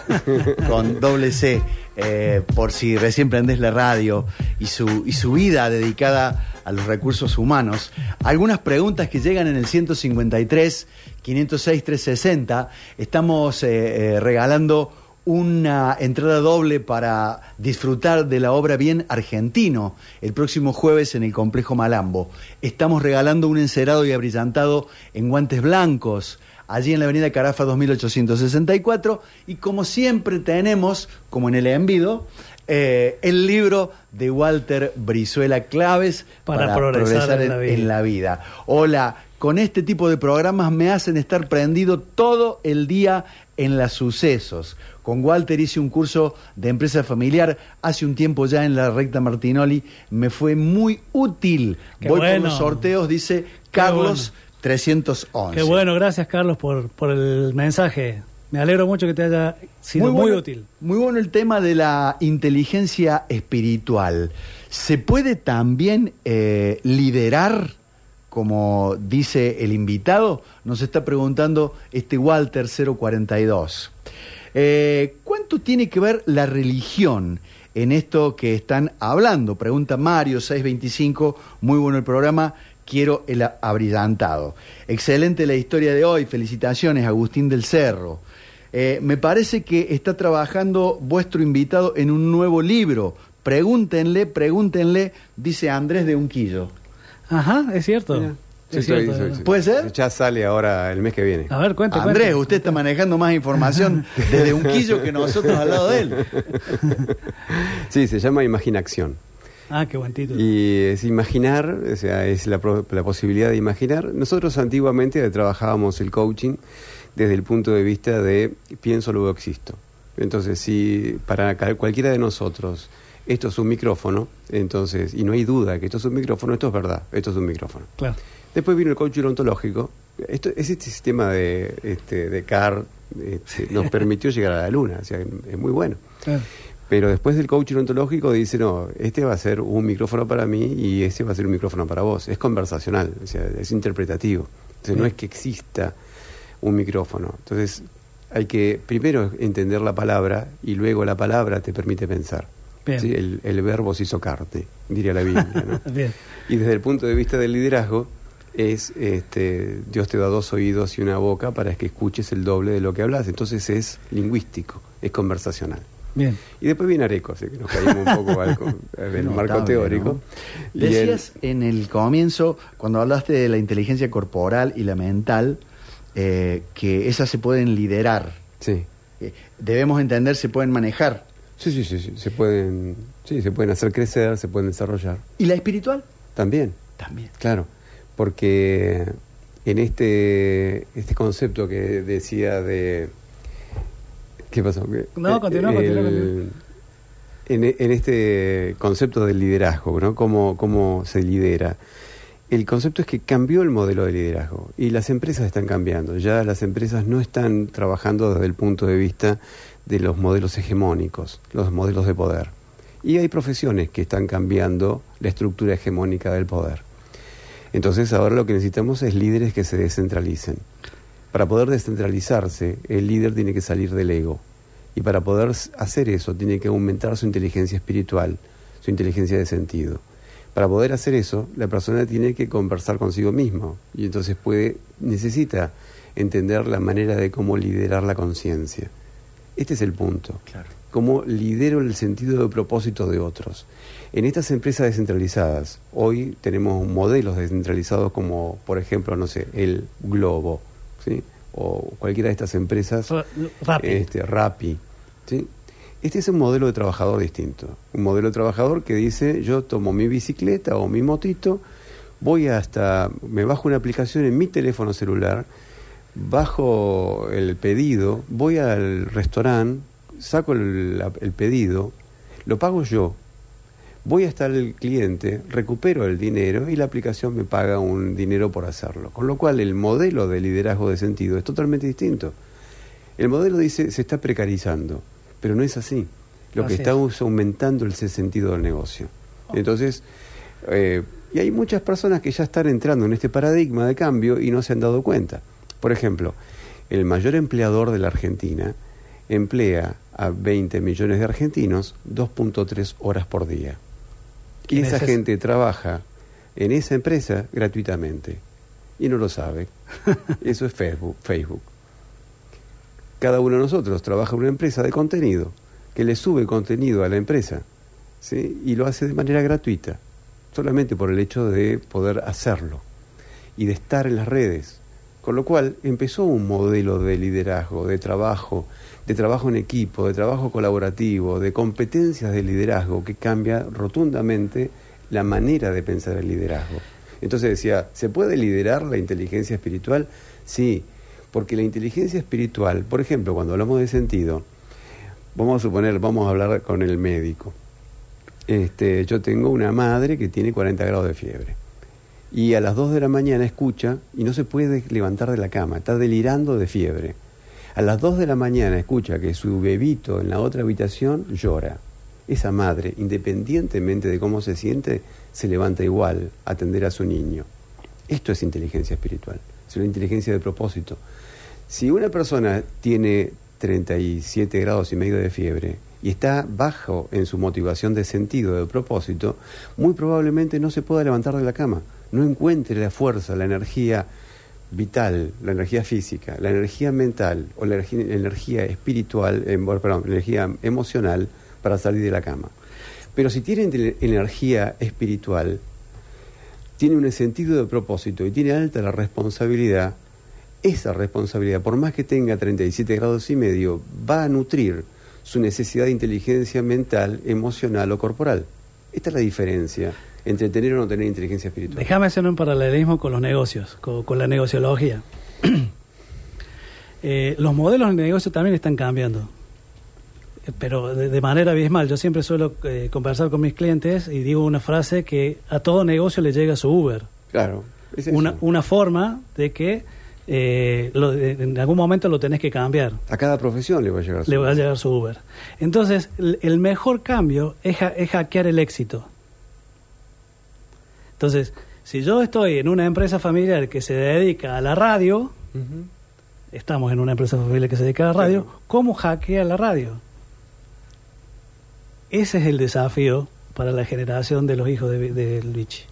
con doble C. Eh, por si recién prendes la radio y su, y su vida dedicada a los recursos humanos. Algunas preguntas que llegan en el 153 506 360. Estamos eh, eh, regalando una entrada doble para disfrutar de la obra Bien Argentino el próximo jueves en el Complejo Malambo. Estamos regalando un encerado y abrillantado en guantes blancos allí en la avenida Carafa 2864 y como siempre tenemos, como en el envido, eh, el libro de Walter Brizuela Claves para, para progresar, progresar en, en, la en, la vida. Hola, con este tipo de programas me hacen estar prendido todo el día en los sucesos. Con Walter hice un curso de empresa familiar hace un tiempo ya en la recta Martinoli. Me fue muy útil. Qué Voy bueno. por los sorteos, dice Carlos bueno. 311. Qué bueno, gracias Carlos por, por el mensaje. Me alegro mucho que te haya sido muy, útil. Muy bueno el tema de la inteligencia espiritual. ¿Se puede también eh, liderar, como dice el invitado? Nos está preguntando este Walter 042. Eh, ¿Cuánto tiene que ver la religión en esto que están hablando? Pregunta Mario 625, muy bueno el programa quiero el abrillantado. Excelente la historia de hoy, felicitaciones Agustín del Cerro. Eh, me parece que está trabajando vuestro invitado en un nuevo libro. Pregúntenle, pregúntenle, dice Andrés de Unquillo. Ajá, es cierto. Mira. Sí, soy, soy, soy. ¿Puede ser? Ya sale ahora el mes que viene. A ver, cuenta, Andrés, usted está manejando más información desde Unquillo que nosotros al lado de él. (laughs) sí, se llama Imaginación. Ah, qué buen título. Y es imaginar, o sea, es la, la, posibilidad de imaginar. Nosotros antiguamente trabajábamos el coaching desde el punto de vista de pienso, luego existo. Entonces, si para cualquiera de nosotros esto es un micrófono, entonces, y no hay duda que esto es un micrófono, esto es verdad, esto es un micrófono. Claro. Después vino el coaching ontológico. Esto, es este sistema de, este, de CAR, este, nos (laughs) permitió llegar a la luna, o sea, es muy bueno. Claro. Pero después del coaching ontológico dice, no, este va a ser un micrófono para mí y este va a ser un micrófono para vos. Es conversacional, o sea, es interpretativo. Entonces, no es que exista un micrófono. Entonces, hay que primero entender la palabra y luego la palabra te permite pensar. ¿sí? El, el, verbo se hizo carne, diría la Biblia. ¿no? (laughs) y desde el punto de vista del liderazgo, es este, Dios te da dos oídos y una boca para que escuches el doble de lo que hablas. Entonces es lingüístico, es conversacional. Bien. Y después viene Areco, así que nos caímos un poco al, del (laughs) no, marco teórico. ¿no? Decías el, en el comienzo, cuando hablaste de la inteligencia corporal y la mental, eh, que esas se pueden liderar. Sí. Eh, debemos entender, se pueden manejar. Sí, sí, sí, sí, se pueden, sí, se pueden hacer crecer, se pueden desarrollar. ¿Y la espiritual? También. También. Claro, porque en este, este concepto que decía de... ¿Qué pasó? No, continúa, el, continúa, continúa. En, en, este concepto del liderazgo, ¿no? ¿Cómo, ¿Cómo se lidera? El concepto es que cambió el modelo de liderazgo y las empresas están cambiando. Ya las empresas no están trabajando desde el punto de vista de los modelos hegemónicos, los modelos de poder. Y hay profesiones que están cambiando la estructura hegemónica del poder. Entonces ahora lo que necesitamos es líderes que se descentralicen. Para poder descentralizarse, el líder tiene que salir del ego. Y para poder hacer eso, tiene que aumentar su inteligencia espiritual, su inteligencia de sentido. Para poder hacer eso, la persona tiene que conversar consigo mismo. Y entonces puede, necesita entender la manera de cómo liderar la conciencia. Este es el punto. Claro. Cómo lidero el sentido de propósito de otros. En estas empresas descentralizadas, hoy tenemos modelos descentralizados como, por ejemplo, no sé, el Globo, ¿sí? o cualquiera de estas empresas, Rappi, este, Rappi ¿sí? Este es un modelo de trabajador distinto. Un modelo de trabajador que dice, yo tomo mi bicicleta o mi motito, voy hasta, me bajo una aplicación en mi teléfono celular, bajo el pedido, voy al restaurante, saco el, pedido, lo pago yo, voy hasta el cliente, recupero el dinero y la aplicación me paga un dinero por hacerlo. Con lo cual el modelo de liderazgo de sentido es totalmente distinto. El modelo dice se está precarizando, pero no es así. Lo Así que está es. es aumentando el sentido del negocio. Entonces, eh, y hay muchas personas que ya están entrando en este paradigma de cambio y no se han dado cuenta. Por ejemplo, el mayor empleador de la Argentina emplea a 20 millones de argentinos 2.3 horas por día. Y ¿Quién esa gente trabaja en esa empresa gratuitamente y no lo sabe. (laughs) Eso es Facebook. Facebook. Cada uno de nosotros trabaja en una empresa de contenido que le sube contenido a la empresa ¿sí? y lo hace de manera gratuita, solamente por el hecho de poder hacerlo y de estar en las redes. Con lo cual empezó un modelo de liderazgo, de trabajo, de trabajo en equipo, de trabajo colaborativo, de competencias de liderazgo que cambia rotundamente la manera de pensar el liderazgo. Entonces decía, ¿se puede liderar la inteligencia espiritual? Sí, porque la inteligencia espiritual, por ejemplo, cuando hablamos de sentido, vamos a suponer, vamos a hablar con el médico. Este, yo tengo una madre que tiene 40 grados de fiebre y a las 2 de la mañana escucha y no se puede levantar de la cama, está delirando de fiebre. A las 2 de la mañana escucha que su bebito en la otra habitación llora. Esa madre, independientemente de cómo se siente, se levanta igual a atender a su niño. Esto es inteligencia espiritual, es una inteligencia de propósito. Si una persona tiene 37 grados y medio de fiebre y está bajo en su motivación de sentido, de propósito, muy probablemente no se pueda levantar de la cama, no encuentre la fuerza, la energía vital, la energía física, la energía mental o la energía, espiritual, eh, perdón, energía emocional para salir de la cama. Pero si tiene inte- energía espiritual, tiene un sentido de propósito y tiene alta la responsabilidad, esa responsabilidad, por más que tenga 37 grados y medio, va a nutrir su necesidad de inteligencia mental, emocional o corporal. Esta es la diferencia entre tener o no tener inteligencia espiritual. Déjame hacer un paralelismo con los negocios, con, con la negociología. (clears throat) Eh, los modelos de negocio también están cambiando, eh, pero de, de manera abismal. Yo siempre suelo eh, conversar con mis clientes y digo una frase que a todo negocio le llega su Uber. Claro. es. Una, una forma de que eh, lo- en algún momento lo tenés que cambiar. A cada profesión le va a llegar su Le va a llegar su Uber. Entonces, el, el mejor cambio es, ha- es hackear el éxito. Entonces, si yo estoy en una empresa familiar que se dedica a la radio, estamos en una empresa familiar que se dedica a la radio, Claro. ¿cómo hackea la radio? Ese es el desafío para la generación de los hijos de, de Luigi.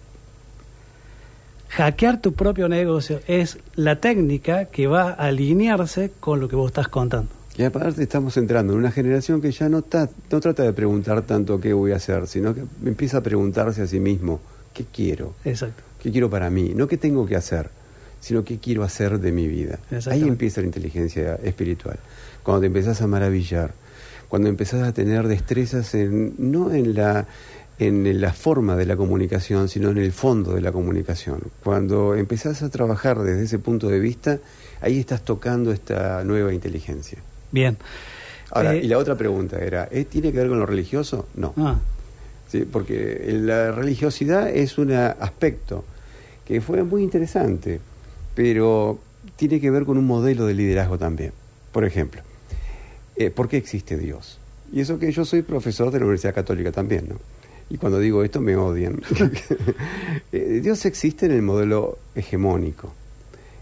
Hackear tu propio negocio es la técnica que va a alinearse con lo que vos estás contando. Y aparte estamos entrando en una generación que ya no, ta- no trata de preguntar tanto qué voy a hacer, sino que empieza a preguntarse a sí mismo, ¿qué quiero? Exacto. ¿Qué quiero para mí? No qué tengo que hacer, sino qué quiero hacer de mi vida. Ahí empieza la inteligencia espiritual. Cuando te empezás a maravillar, cuando empezás a tener destrezas en, no en la, en la forma de la comunicación, sino en el fondo de la comunicación. Cuando empezás a trabajar desde ese punto de vista, ahí estás tocando esta nueva inteligencia. Bien. Ahora, Eh, y la otra pregunta era, ¿eh, ¿tiene que ver con lo religioso? No. ah, Sí, porque la religiosidad es un aspecto que fue muy interesante, pero tiene que ver con un modelo de liderazgo también. Por ejemplo, eh, ¿por qué existe Dios? Y eso que yo soy profesor de la Universidad Católica también, ¿no? Y cuando digo esto me odian. (laughs) (laughs) Eh, Dios existe en el modelo hegemónico.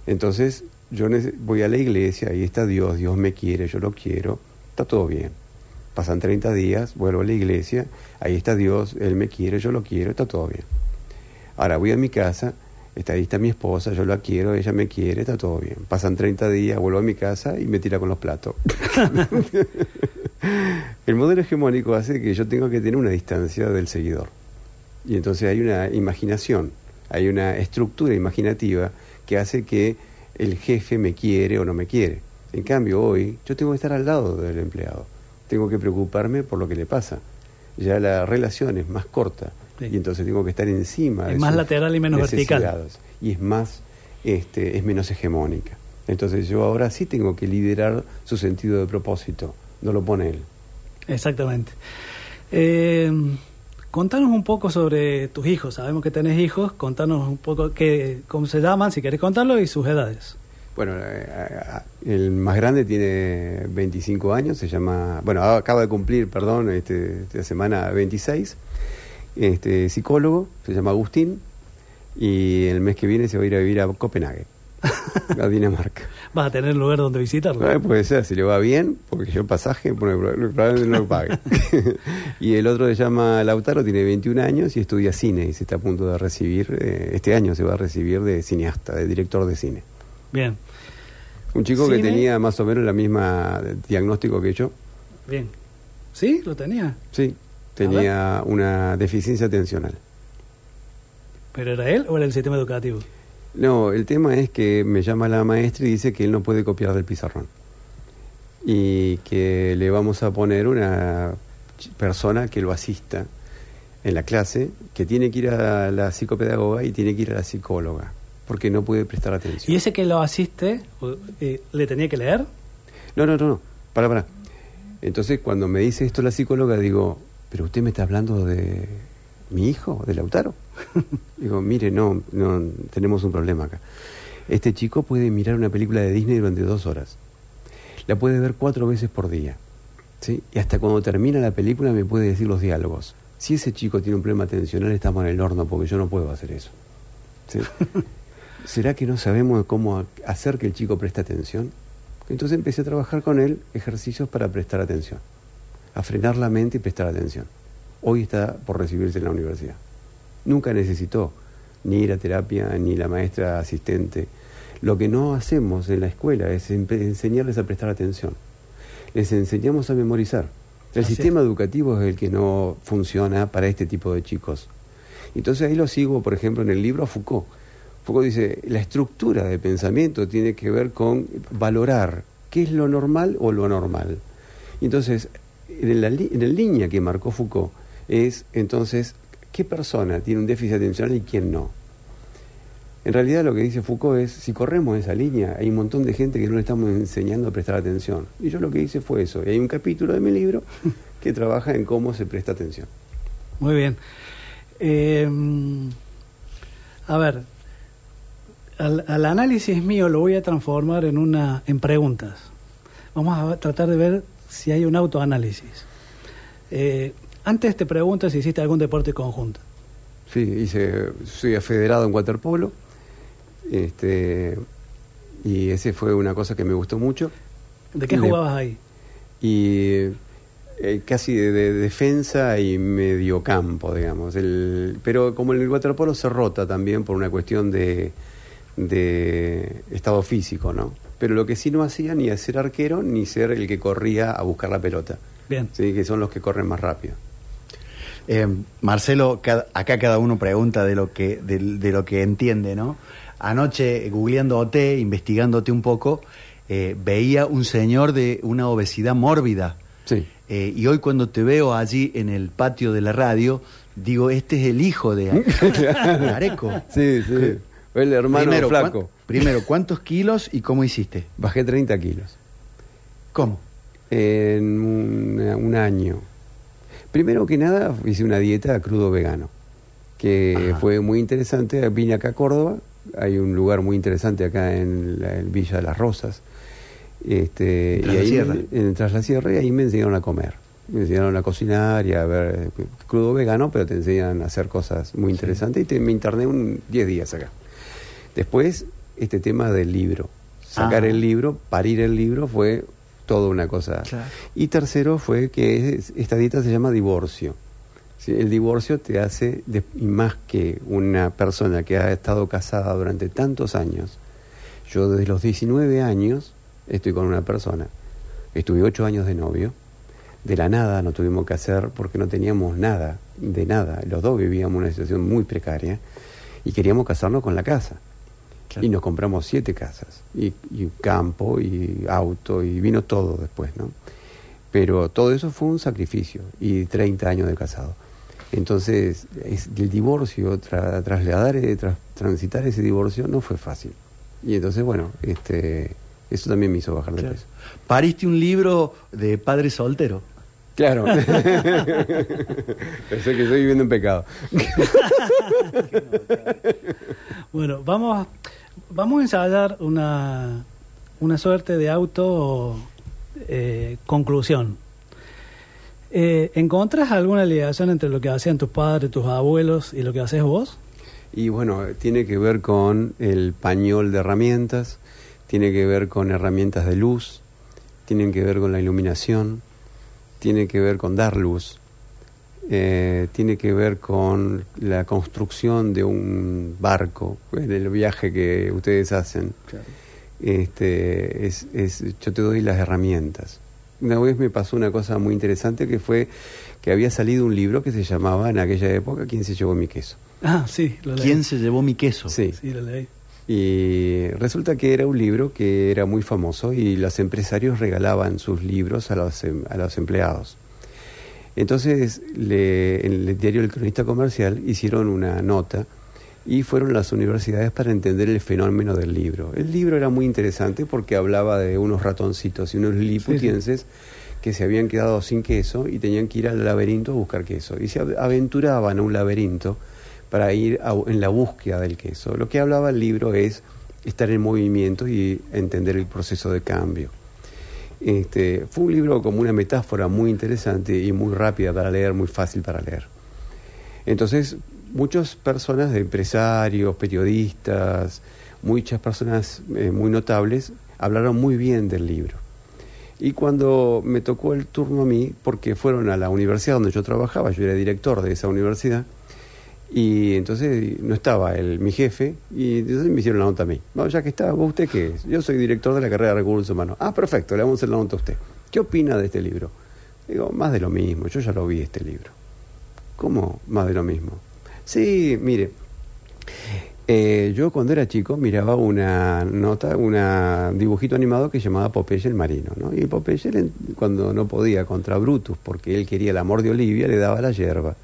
Entonces, yo voy a la iglesia, ahí está Dios, Dios me quiere, yo lo quiero, está todo bien. Pasan 30 días, vuelvo a la iglesia, ahí está Dios, Él me quiere, yo lo quiero, está todo bien. Ahora voy a mi casa, está, ahí está mi esposa, yo la quiero, ella me quiere, está todo bien. Pasan 30 días, vuelvo a mi casa y me tira con los platos. (laughs) El modelo hegemónico hace que yo tenga que tener una distancia del seguidor. Y entonces hay una imaginación, hay una estructura imaginativa que hace que el jefe me quiere o no me quiere. En cambio, hoy yo tengo que estar al lado del empleado. Tengo que preocuparme por lo que le pasa. Ya la relación es más corta Sí. y entonces tengo que estar encima. Es de más lateral y menos vertical. Y es más, este, es menos hegemónica. Entonces yo ahora sí tengo que liderar su sentido de propósito, no lo pone él. Exactamente. Eh, contanos un poco sobre tus hijos. Sabemos que tenés hijos. Contanos un poco qué, cómo se llaman, si querés contarlo, y sus edades. Bueno, eh, el más grande tiene 25 años, se llama, bueno, acaba de cumplir, perdón, este, esta semana 26, este, psicólogo, se llama Agustín, y el mes que viene se va a ir a vivir a Copenhague, (laughs) a Dinamarca. Vas a tener lugar donde visitarlo. Eh, puede ser, si le va bien, porque yo pasaje bueno, probablemente no lo pague. (laughs) (laughs) y el otro se llama Lautaro, tiene 21 años y estudia cine y se está a punto de recibir, eh, este año se va a recibir de cineasta, de director de cine. Bien, Un chico que tenía más o menos la misma diagnóstico que yo. bien. ¿Sí? ¿Lo tenía? Sí, tenía una deficiencia atencional. ¿Pero era él o era el sistema educativo? No, el tema es que me llama la maestra y dice que él no puede copiar del pizarrón. Y que le vamos a poner una persona que lo asista en la clase, que tiene que ir a la psicopedagoga y tiene que ir a la psicóloga, porque no puede prestar atención. ¿Y ese que lo asiste, eh, le tenía que leer? No, no, no, no. Para, para. Entonces, cuando me dice esto la psicóloga, digo, ¿pero usted me está hablando de mi hijo, de Lautaro? (laughs) digo, mire, no, no, tenemos un problema acá. Este chico puede mirar una película de Disney durante dos horas. La puede ver cuatro veces por día. ¿sí? Y hasta cuando termina la película me puede decir los diálogos. Si ese chico tiene un problema atencional, estamos en el horno, porque yo no puedo hacer eso. ¿sí? (laughs) ¿Será que no sabemos cómo hacer que el chico preste atención? Entonces empecé a trabajar con él ejercicios para prestar atención, a frenar la mente y prestar atención. Hoy está por recibirse en la universidad. Nunca necesitó ni ir a terapia, ni la maestra asistente. Lo que no hacemos en la escuela es enseñarles a prestar atención. Les enseñamos a memorizar. El Así sistema educativo es el que no funciona para este tipo de chicos. Entonces ahí lo sigo, por ejemplo, en el libro a Foucault. Foucault dice, la estructura de pensamiento tiene que ver con valorar qué es lo normal o lo anormal. Entonces, en la, en la línea que marcó Foucault es, entonces, qué persona tiene un déficit atencional y quién no. En realidad lo que dice Foucault es, si corremos esa línea, hay un montón de gente que no le estamos enseñando a prestar atención. Y yo lo que hice fue eso. Y hay un capítulo de mi libro (laughs) que trabaja en cómo se presta atención. Muy bien. Eh, a ver, al, al análisis mío lo voy a transformar en una en preguntas. Vamos a tratar de ver si hay un autoanálisis. Eh, antes te pregunto si hiciste algún deporte conjunto. Sí, hice, soy federado en waterpolo. Este, y ese fue una cosa que me gustó mucho. ¿De qué jugabas ahí? Y eh, casi de, de defensa y mediocampo, digamos. El, pero como en el waterpolo se rota también por una cuestión de, de estado físico, ¿no? Pero lo que sí no hacía ni ser arquero ni ser el que corría a buscar la pelota. Bien. Sí, que son los que corren más rápido. Eh, Marcelo, cada- acá cada uno pregunta de lo que de, de lo que entiende, ¿no? Anoche googleándote, investigándote un poco, eh, veía un señor de una obesidad mórbida. Sí. Eh, y hoy cuando te veo allí en el patio de la radio, digo, este es el hijo de, de (laughs) Areco. Sí, sí. El hermano primero, flaco. ¿cuán- primero, ¿cuántos kilos y cómo hiciste? Bajé 30 kilos. ¿Cómo? en un, un año. Primero que nada hice una dieta crudo vegano, que Ajá. fue muy interesante. Vine acá a Córdoba, hay un lugar muy interesante acá en, la, en Villa de las Rosas. Este, Tras y la ahí Sierra. me- en Tras la Sierra y ahí me enseñaron a comer. Me enseñaron a cocinar y a ver eh, crudo vegano, pero te enseñan a hacer cosas muy interesantes y te, me interné un 10 días acá. Después, este tema del libro. Sacar Ah. el libro, parir el libro, fue toda una cosa. Claro. Y tercero fue que es- esta dieta se llama divorcio. ¿sí? El divorcio te hace, de- y más que una persona que ha estado casada durante tantos años, yo desde los 19 años estoy con una persona, estuve 8 años de novio, de la nada no tuvimos que hacer porque no teníamos nada, de nada, los dos vivíamos una situación muy precaria y queríamos casarnos con la casa. Claro. Y nos compramos siete casas, y, y campo, y auto, y vino todo después, ¿no? Pero todo eso fue un sacrificio y 30 años de casado. Entonces, es- el divorcio, tra- trasladar, eh, tras- transitar ese divorcio no fue fácil. Y entonces, bueno, este, eso también me hizo bajar de Claro. peso. Pariste un libro de padre soltero. Claro. (laughs) Pensé que estoy viviendo en pecado. (laughs) Bueno, vamos, vamos a ensayar una, una suerte de auto eh, conclusión. Eh, ¿Encontras alguna ligación entre lo que hacían tus padres, tus abuelos y lo que haces vos? Y bueno, tiene que ver con el pañol de herramientas, tiene que ver con herramientas de luz, tienen que ver con la iluminación, tiene que ver con dar luz, eh, tiene que ver con la construcción de un barco, en el viaje que ustedes hacen. Este, es, es, yo te doy las herramientas. Una vez me pasó una cosa muy interesante que fue que había salido un libro que se llamaba en aquella época ¿Quién se llevó mi queso? Ah, sí, lo leí. ¿Quién se llevó mi queso? Sí. Sí, lo leí. Y resulta que era un libro que era muy famoso y los empresarios regalaban sus libros a los, em- a los empleados. Entonces, le- en el diario El Cronista Comercial hicieron una nota y fueron a las universidades para entender el fenómeno del libro. El libro era muy interesante porque hablaba de unos ratoncitos y unos liliputienses que se habían quedado sin queso y tenían que ir al laberinto a buscar queso. Y se av- aventuraban a un laberinto para ir a- en la búsqueda del queso. Lo que hablaba el libro es estar en movimiento y entender el proceso de cambio. Este, fue un libro como una metáfora muy interesante y muy rápida para leer, muy fácil para leer. Entonces, muchas personas, empresarios, periodistas, muchas personas eh, muy notables, hablaron muy bien del libro. Y cuando me tocó el turno a mí, porque fueron a la universidad donde yo trabajaba, yo era director de esa universidad, y entonces no estaba el, mi jefe, y entonces me hicieron la nota a mí. No, ya que está, ¿vos usted qué es? Yo soy director de la carrera de recursos humanos. Ah, perfecto, le vamos a hacer la nota a usted. ¿Qué opina de este libro? Digo, más de lo mismo, yo ya lo vi este libro. ¿Cómo más de lo mismo? Sí, mire, eh, yo cuando era chico miraba una nota, un dibujito animado que llamaba Popeye el Marino, ¿no? Y Popeye cuando no podía contra Brutus, porque él quería el amor de Olivia, le daba la hierba.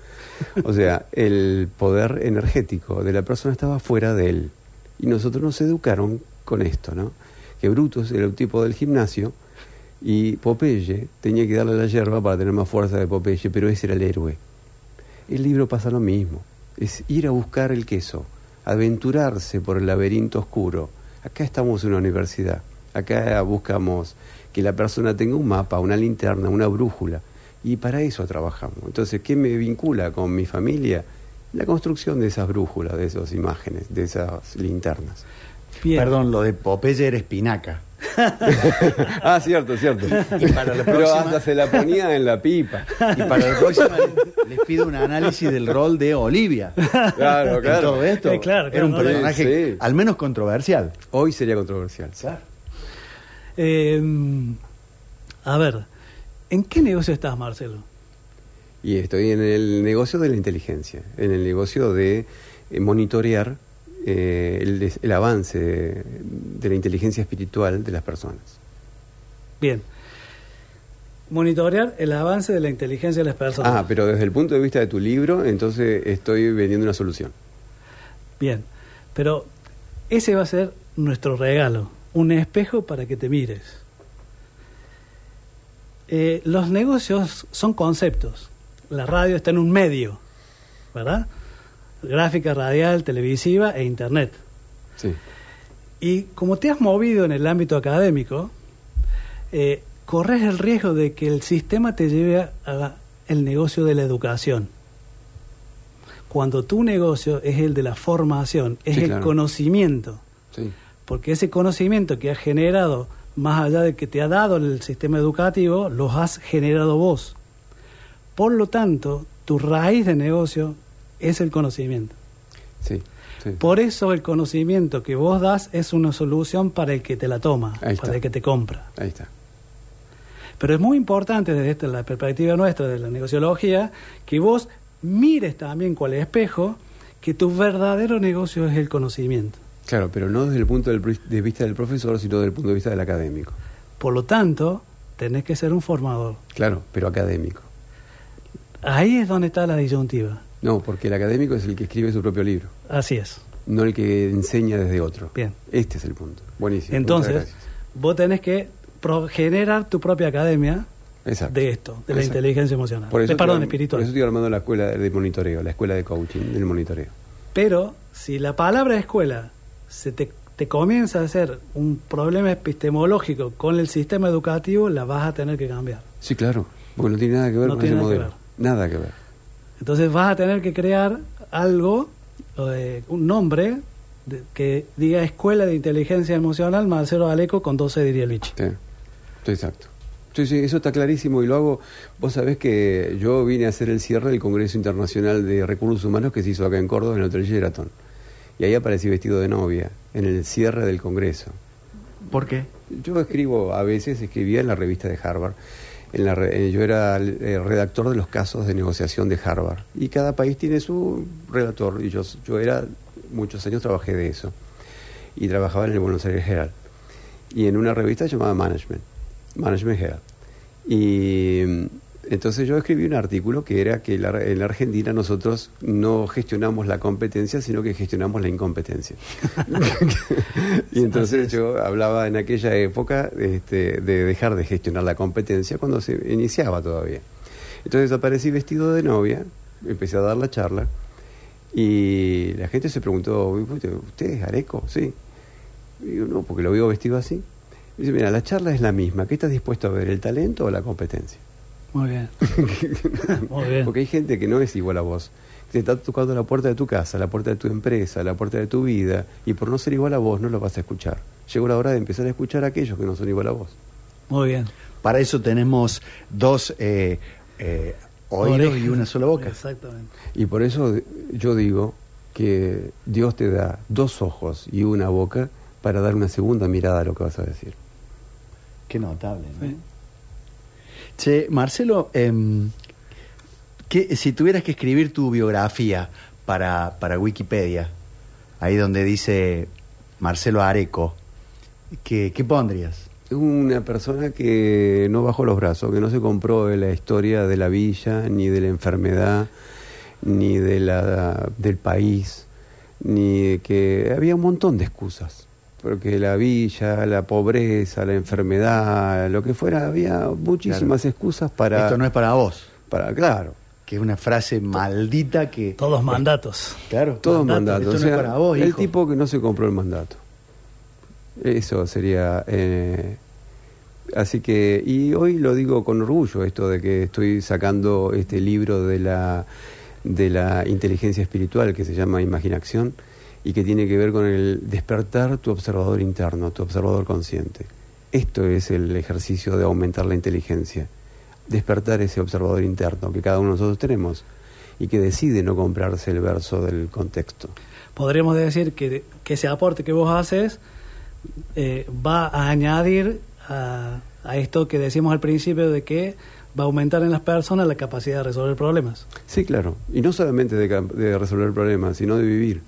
O sea, el poder energético de la persona estaba fuera de él. Y nosotros nos educaron con esto, ¿no? Que Brutus era el tipo del gimnasio y Popeye tenía que darle la hierba para tener más fuerza de Popeye, pero ese era el héroe. El libro pasa lo mismo, es ir a buscar el queso, aventurarse por el laberinto oscuro. Acá estamos en una universidad, acá buscamos que la persona tenga un mapa, una linterna, una brújula, y para eso trabajamos. Entonces, ¿qué me vincula con mi familia? La construcción de esas brújulas, de esas imágenes, de esas linternas. Bien. Perdón, lo de Popeye era espinaca. (laughs) ah, cierto, cierto. Y para la Pero próxima- hasta se la ponía en la pipa. Y para la próxima les pido un análisis del rol de Olivia. Claro, En claro. todo esto. Eh, claro, era un claro, personaje sí, sí. al menos controversial. Hoy sería controversial. Eh, a ver, ¿en qué negocio estás, Marcelo? Y estoy en el negocio de la inteligencia, en el negocio de eh, monitorear eh, el, avance de, de la inteligencia espiritual de las personas. Bien. Monitorear el avance de la inteligencia de las personas. Ah, pero desde el punto de vista de tu libro, entonces estoy vendiendo una solución. Bien. Pero ese va a ser nuestro regalo, un espejo para que te mires. Eh, los negocios son conceptos. La radio está en un medio, ¿verdad? Gráfica radial, televisiva e internet. Sí. Y como te has movido en el ámbito académico, eh, corres el riesgo de que el sistema te lleve a, a el negocio de la educación. Cuando tu negocio es el de la formación, es Sí, el claro. conocimiento, Sí. porque ese conocimiento que has generado, más allá de que te ha dado el sistema educativo, los has generado vos. Por lo tanto, tu raíz de negocio es el conocimiento. Sí. sí. Por eso el conocimiento que vos das es una solución para el que te la toma, Ahí está. para el que te compra. Ahí está. Pero es muy importante desde esta, la perspectiva nuestra de la negociología que vos mires también cuál espejo que tu verdadero negocio es el conocimiento. Claro, pero no desde el punto de vista del profesor, sino desde el punto de vista del académico. Por lo tanto, tenés que ser un formador. Claro, pero académico. Ahí es donde está la disyuntiva. No, porque el académico es el que escribe su propio libro, Así es. no el que enseña desde otro. Bien. Este es el punto. Buenísimo. Entonces, vos tenés que generar tu propia academia Exacto. de esto, de la Exacto. inteligencia emocional. Por eso De- perdón, estoy- espiritual. Por eso estoy armando la escuela de monitoreo, la escuela de coaching del monitoreo. Pero si la palabra escuela se te, te comienza a hacer un problema epistemológico con el sistema educativo, la vas a tener que cambiar. Sí, claro, porque no tiene nada que ver No con tiene ese nada que modelo. Nada que ver. Entonces vas a tener que crear algo, eh, un nombre de- que diga Escuela de Inteligencia Emocional Marcelo Aleco con 12 diría sí, exacto. Sí, sí, eso está clarísimo y lo hago. Vos sabés que yo vine a hacer el cierre del Congreso Internacional de Recursos Humanos que se hizo acá en Córdoba, en el Hotel Sheraton. Y ahí aparecí vestido de novia, en el cierre del Congreso. ¿Por qué? Yo escribo, a veces escribía en la revista de Harvard. En la re- eh, yo era el, eh, redactor de los casos de negociación de Harvard. Y cada país tiene su relator. Y yo, yo era, muchos años trabajé de eso. Y trabajaba en el Buenos Aires Herald. Y en una revista llamada Management. Management Herald. Y mm, entonces yo escribí un artículo que era que la- en la Argentina nosotros no gestionamos la competencia, sino que gestionamos la incompetencia. (laughs) y entonces yo hablaba en aquella época este, de dejar de gestionar la competencia cuando se iniciaba todavía. Entonces aparecí vestido de novia, empecé a dar la charla y la gente se preguntó, ¿usted es Areco? Sí. Y digo, no, porque lo veo vestido así. Y dice, mira, la charla es la misma. ¿Qué estás dispuesto a ver, el talento o la competencia? Muy bien. (laughs) Muy bien. Porque hay gente que no es igual a vos. que Te está tocando la puerta de tu casa, la puerta de tu empresa, la puerta de tu vida, y por no ser igual a vos no lo vas a escuchar. Llegó la hora de empezar a escuchar a aquellos que no son igual a vos. Muy bien. Para eso tenemos dos eh, eh, oídos y una sola boca. Exactamente. Y por eso yo digo que Dios te da dos ojos y una boca para dar una segunda mirada a lo que vas a decir. Qué notable, ¿no? Sí. Che, Marcelo, em, ¿qué- si tuvieras que escribir tu biografía para, para Wikipedia, ahí donde dice Marcelo Areco, ¿qué, qué pondrías? Una persona que no bajó los brazos, que no se compró la historia de la villa, ni de la enfermedad, ni de la, del país, ni que había un montón de excusas. Porque la villa, la pobreza, la enfermedad, lo que fuera, había muchísimas excusas para... Esto no es para vos, para Claro, que es una frase maldita que... Todos mandatos. Claro, todo Mandato, mandato. esto no es para vos, el hijo. tipo que no se compró el mandato. Eso sería. eh, así que, y hoy lo digo con orgullo, esto de que estoy sacando este libro de la, de la inteligencia espiritual que se llama Imaginación y que tiene que ver con el despertar tu observador interno, tu observador consciente. Esto es el ejercicio de aumentar la inteligencia, despertar ese observador interno que cada uno de nosotros tenemos y que decide no comprarse el verso del contexto. Podríamos decir que, que ese aporte que vos haces eh, va a añadir a, a esto que decimos al principio de que va a aumentar en las personas la capacidad de resolver problemas. Sí, claro. Y no solamente de resolver problemas, sino de vivir.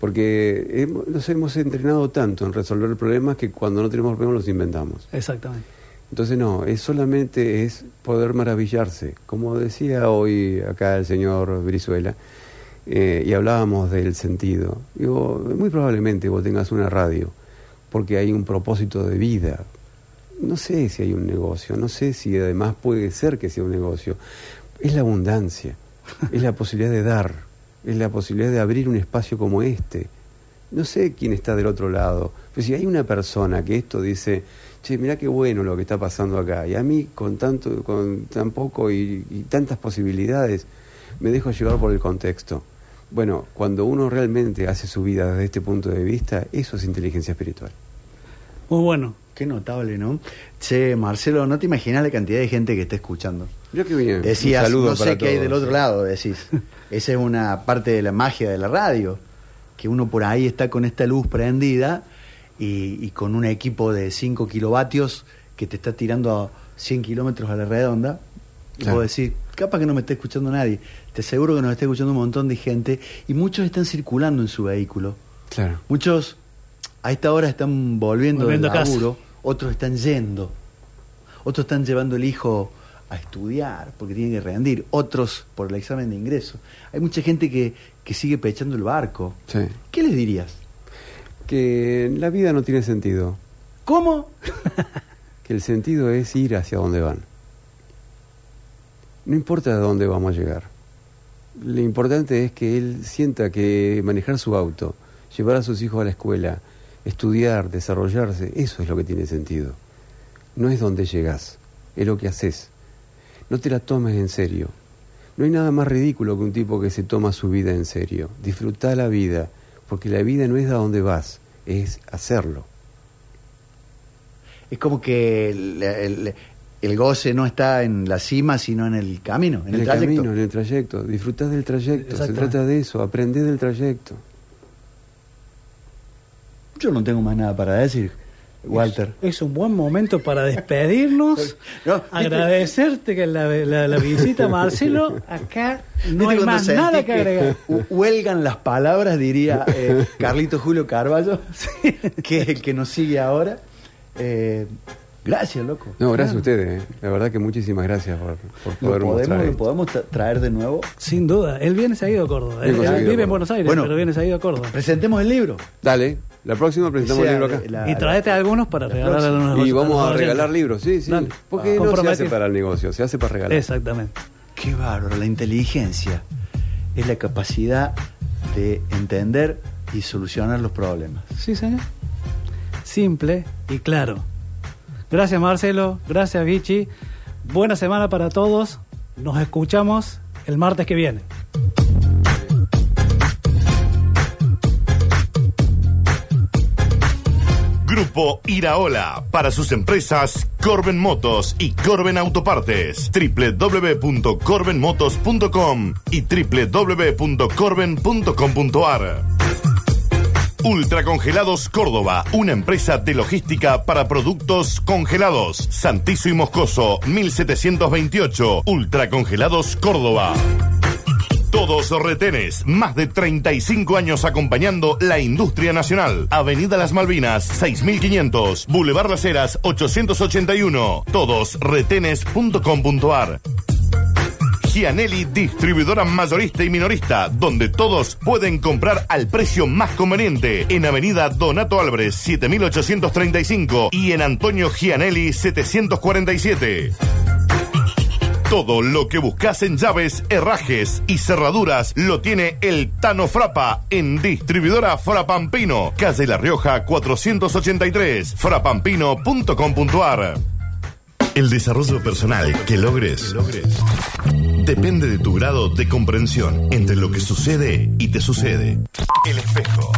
Porque hemos- nos hemos entrenado tanto en resolver problemas que cuando no tenemos problemas los inventamos. Exactamente. Entonces no, es solamente es poder maravillarse. Como decía hoy acá el señor Brizuela, eh, y hablábamos del sentido. Digo, muy probablemente vos tengas una radio, porque hay un propósito de vida. No sé si hay un negocio, no sé si además puede ser que sea un negocio. Es la abundancia, es la posibilidad de dar, es la posibilidad de abrir un espacio como este. No sé quién está del otro lado, pero si hay una persona que esto dice, che, mirá qué bueno lo que está pasando acá, y a mí con tanto, con tan poco y, y tantas posibilidades, me dejo llevar por el contexto. Bueno, cuando uno realmente hace su vida desde este punto de vista, eso es inteligencia espiritual. Muy bueno. Qué notable, ¿no? Che, Marcelo, no te imaginas la cantidad de gente que está escuchando. Mira qué bien. Decías, Un no sé qué hay del otro lado, decís. (laughs) Esa es una parte de la magia de la radio, que uno por ahí está con esta luz prendida y, y con un equipo de 5 kilovatios que te está tirando a 100 kilómetros a la redonda. Y Claro. vos decís, capaz que no me está escuchando nadie. Te aseguro que nos está escuchando un montón de gente y muchos están circulando en su vehículo. Claro. Muchos a esta hora están volviendo, Volviendo del a casa. Otros están yendo. otros están llevando el hijo a estudiar porque tienen que rendir, otros por el examen de ingreso. Hay mucha gente que, que sigue pechando el barco. Sí. ¿Qué les dirías? Que la vida no tiene sentido. ¿Cómo? (laughs) Que el sentido es ir hacia donde van. No importa de dónde vamos a llegar. Lo importante es que él sienta que manejar su auto, llevar a sus hijos a la escuela, estudiar, desarrollarse, eso es lo que tiene sentido. No es donde llegas, es lo que haces. No te la tomes en serio. No hay nada más ridículo que un tipo que se toma su vida en serio. Disfruta la vida, porque la vida no es a donde vas, es hacerlo. Es como que el, el- el goce no está en la cima, sino en el camino, en, el, trayecto. camino, en el trayecto. Disfrutás del trayecto. Se trata de eso, aprendés del trayecto. Yo no tengo más nada para decir, Walter. Es un buen momento para despedirnos. (laughs) No, agradecerte que la, la- la visita, Marcelo. Acá no ¿Viste hay más nada que agregar. hu- Huelgan las palabras, diría eh, (laughs) Carlito Julio Carballo, que es el que nos sigue ahora. Eh, gracias, loco. No, gracias a ustedes. ¿eh? La verdad que muchísimas gracias por, por ¿Lo poder podemos, mostrar lo podemos tra- traer de nuevo? Sin duda. Él viene seguido a Córdoba. Él, a vive en. Buenos Aires, Bueno. pero viene seguido a Córdoba. Presentemos el libro. Dale, la próxima presentamos Sea el libro acá. la- Y traete algunos para regalar a los y vamos a regalar oyentes. libros, sí, sí. Dale. Porque no se hace para el negocio, se hace para regalar. Exactamente. Qué bárbaro, la inteligencia es la capacidad de entender y solucionar los problemas. Sí, señor. Simple y claro. Gracias, Marcelo. Gracias, Vichy. Buena semana para todos. Nos escuchamos el martes que viene. Grupo Iraola para sus empresas Corben Motos y Corben Autopartes. www.corbenmotos.com y www.corben.com.ar. Ultracongelados Córdoba, una empresa de logística para productos congelados. Santizo y Moscoso, 1728. Ultracongelados Córdoba. Todos retenes, más de 35 años acompañando la industria nacional. Avenida Las Malvinas, 6500, Boulevard Las Heras, 881. Todosretenes.com.ar. Gianelli, distribuidora mayorista y minorista, donde todos pueden comprar al precio más conveniente. En Avenida Donato Álvarez, 7835 y en Antonio Gianelli, 747. Todo lo que buscas en llaves, herrajes y cerraduras lo tiene el Tano Frapa en distribuidora Frapampino, calle La Rioja 483, frapampino.com.ar. El desarrollo personal que logres depende de tu grado de comprensión entre lo que sucede y te sucede. El espejo.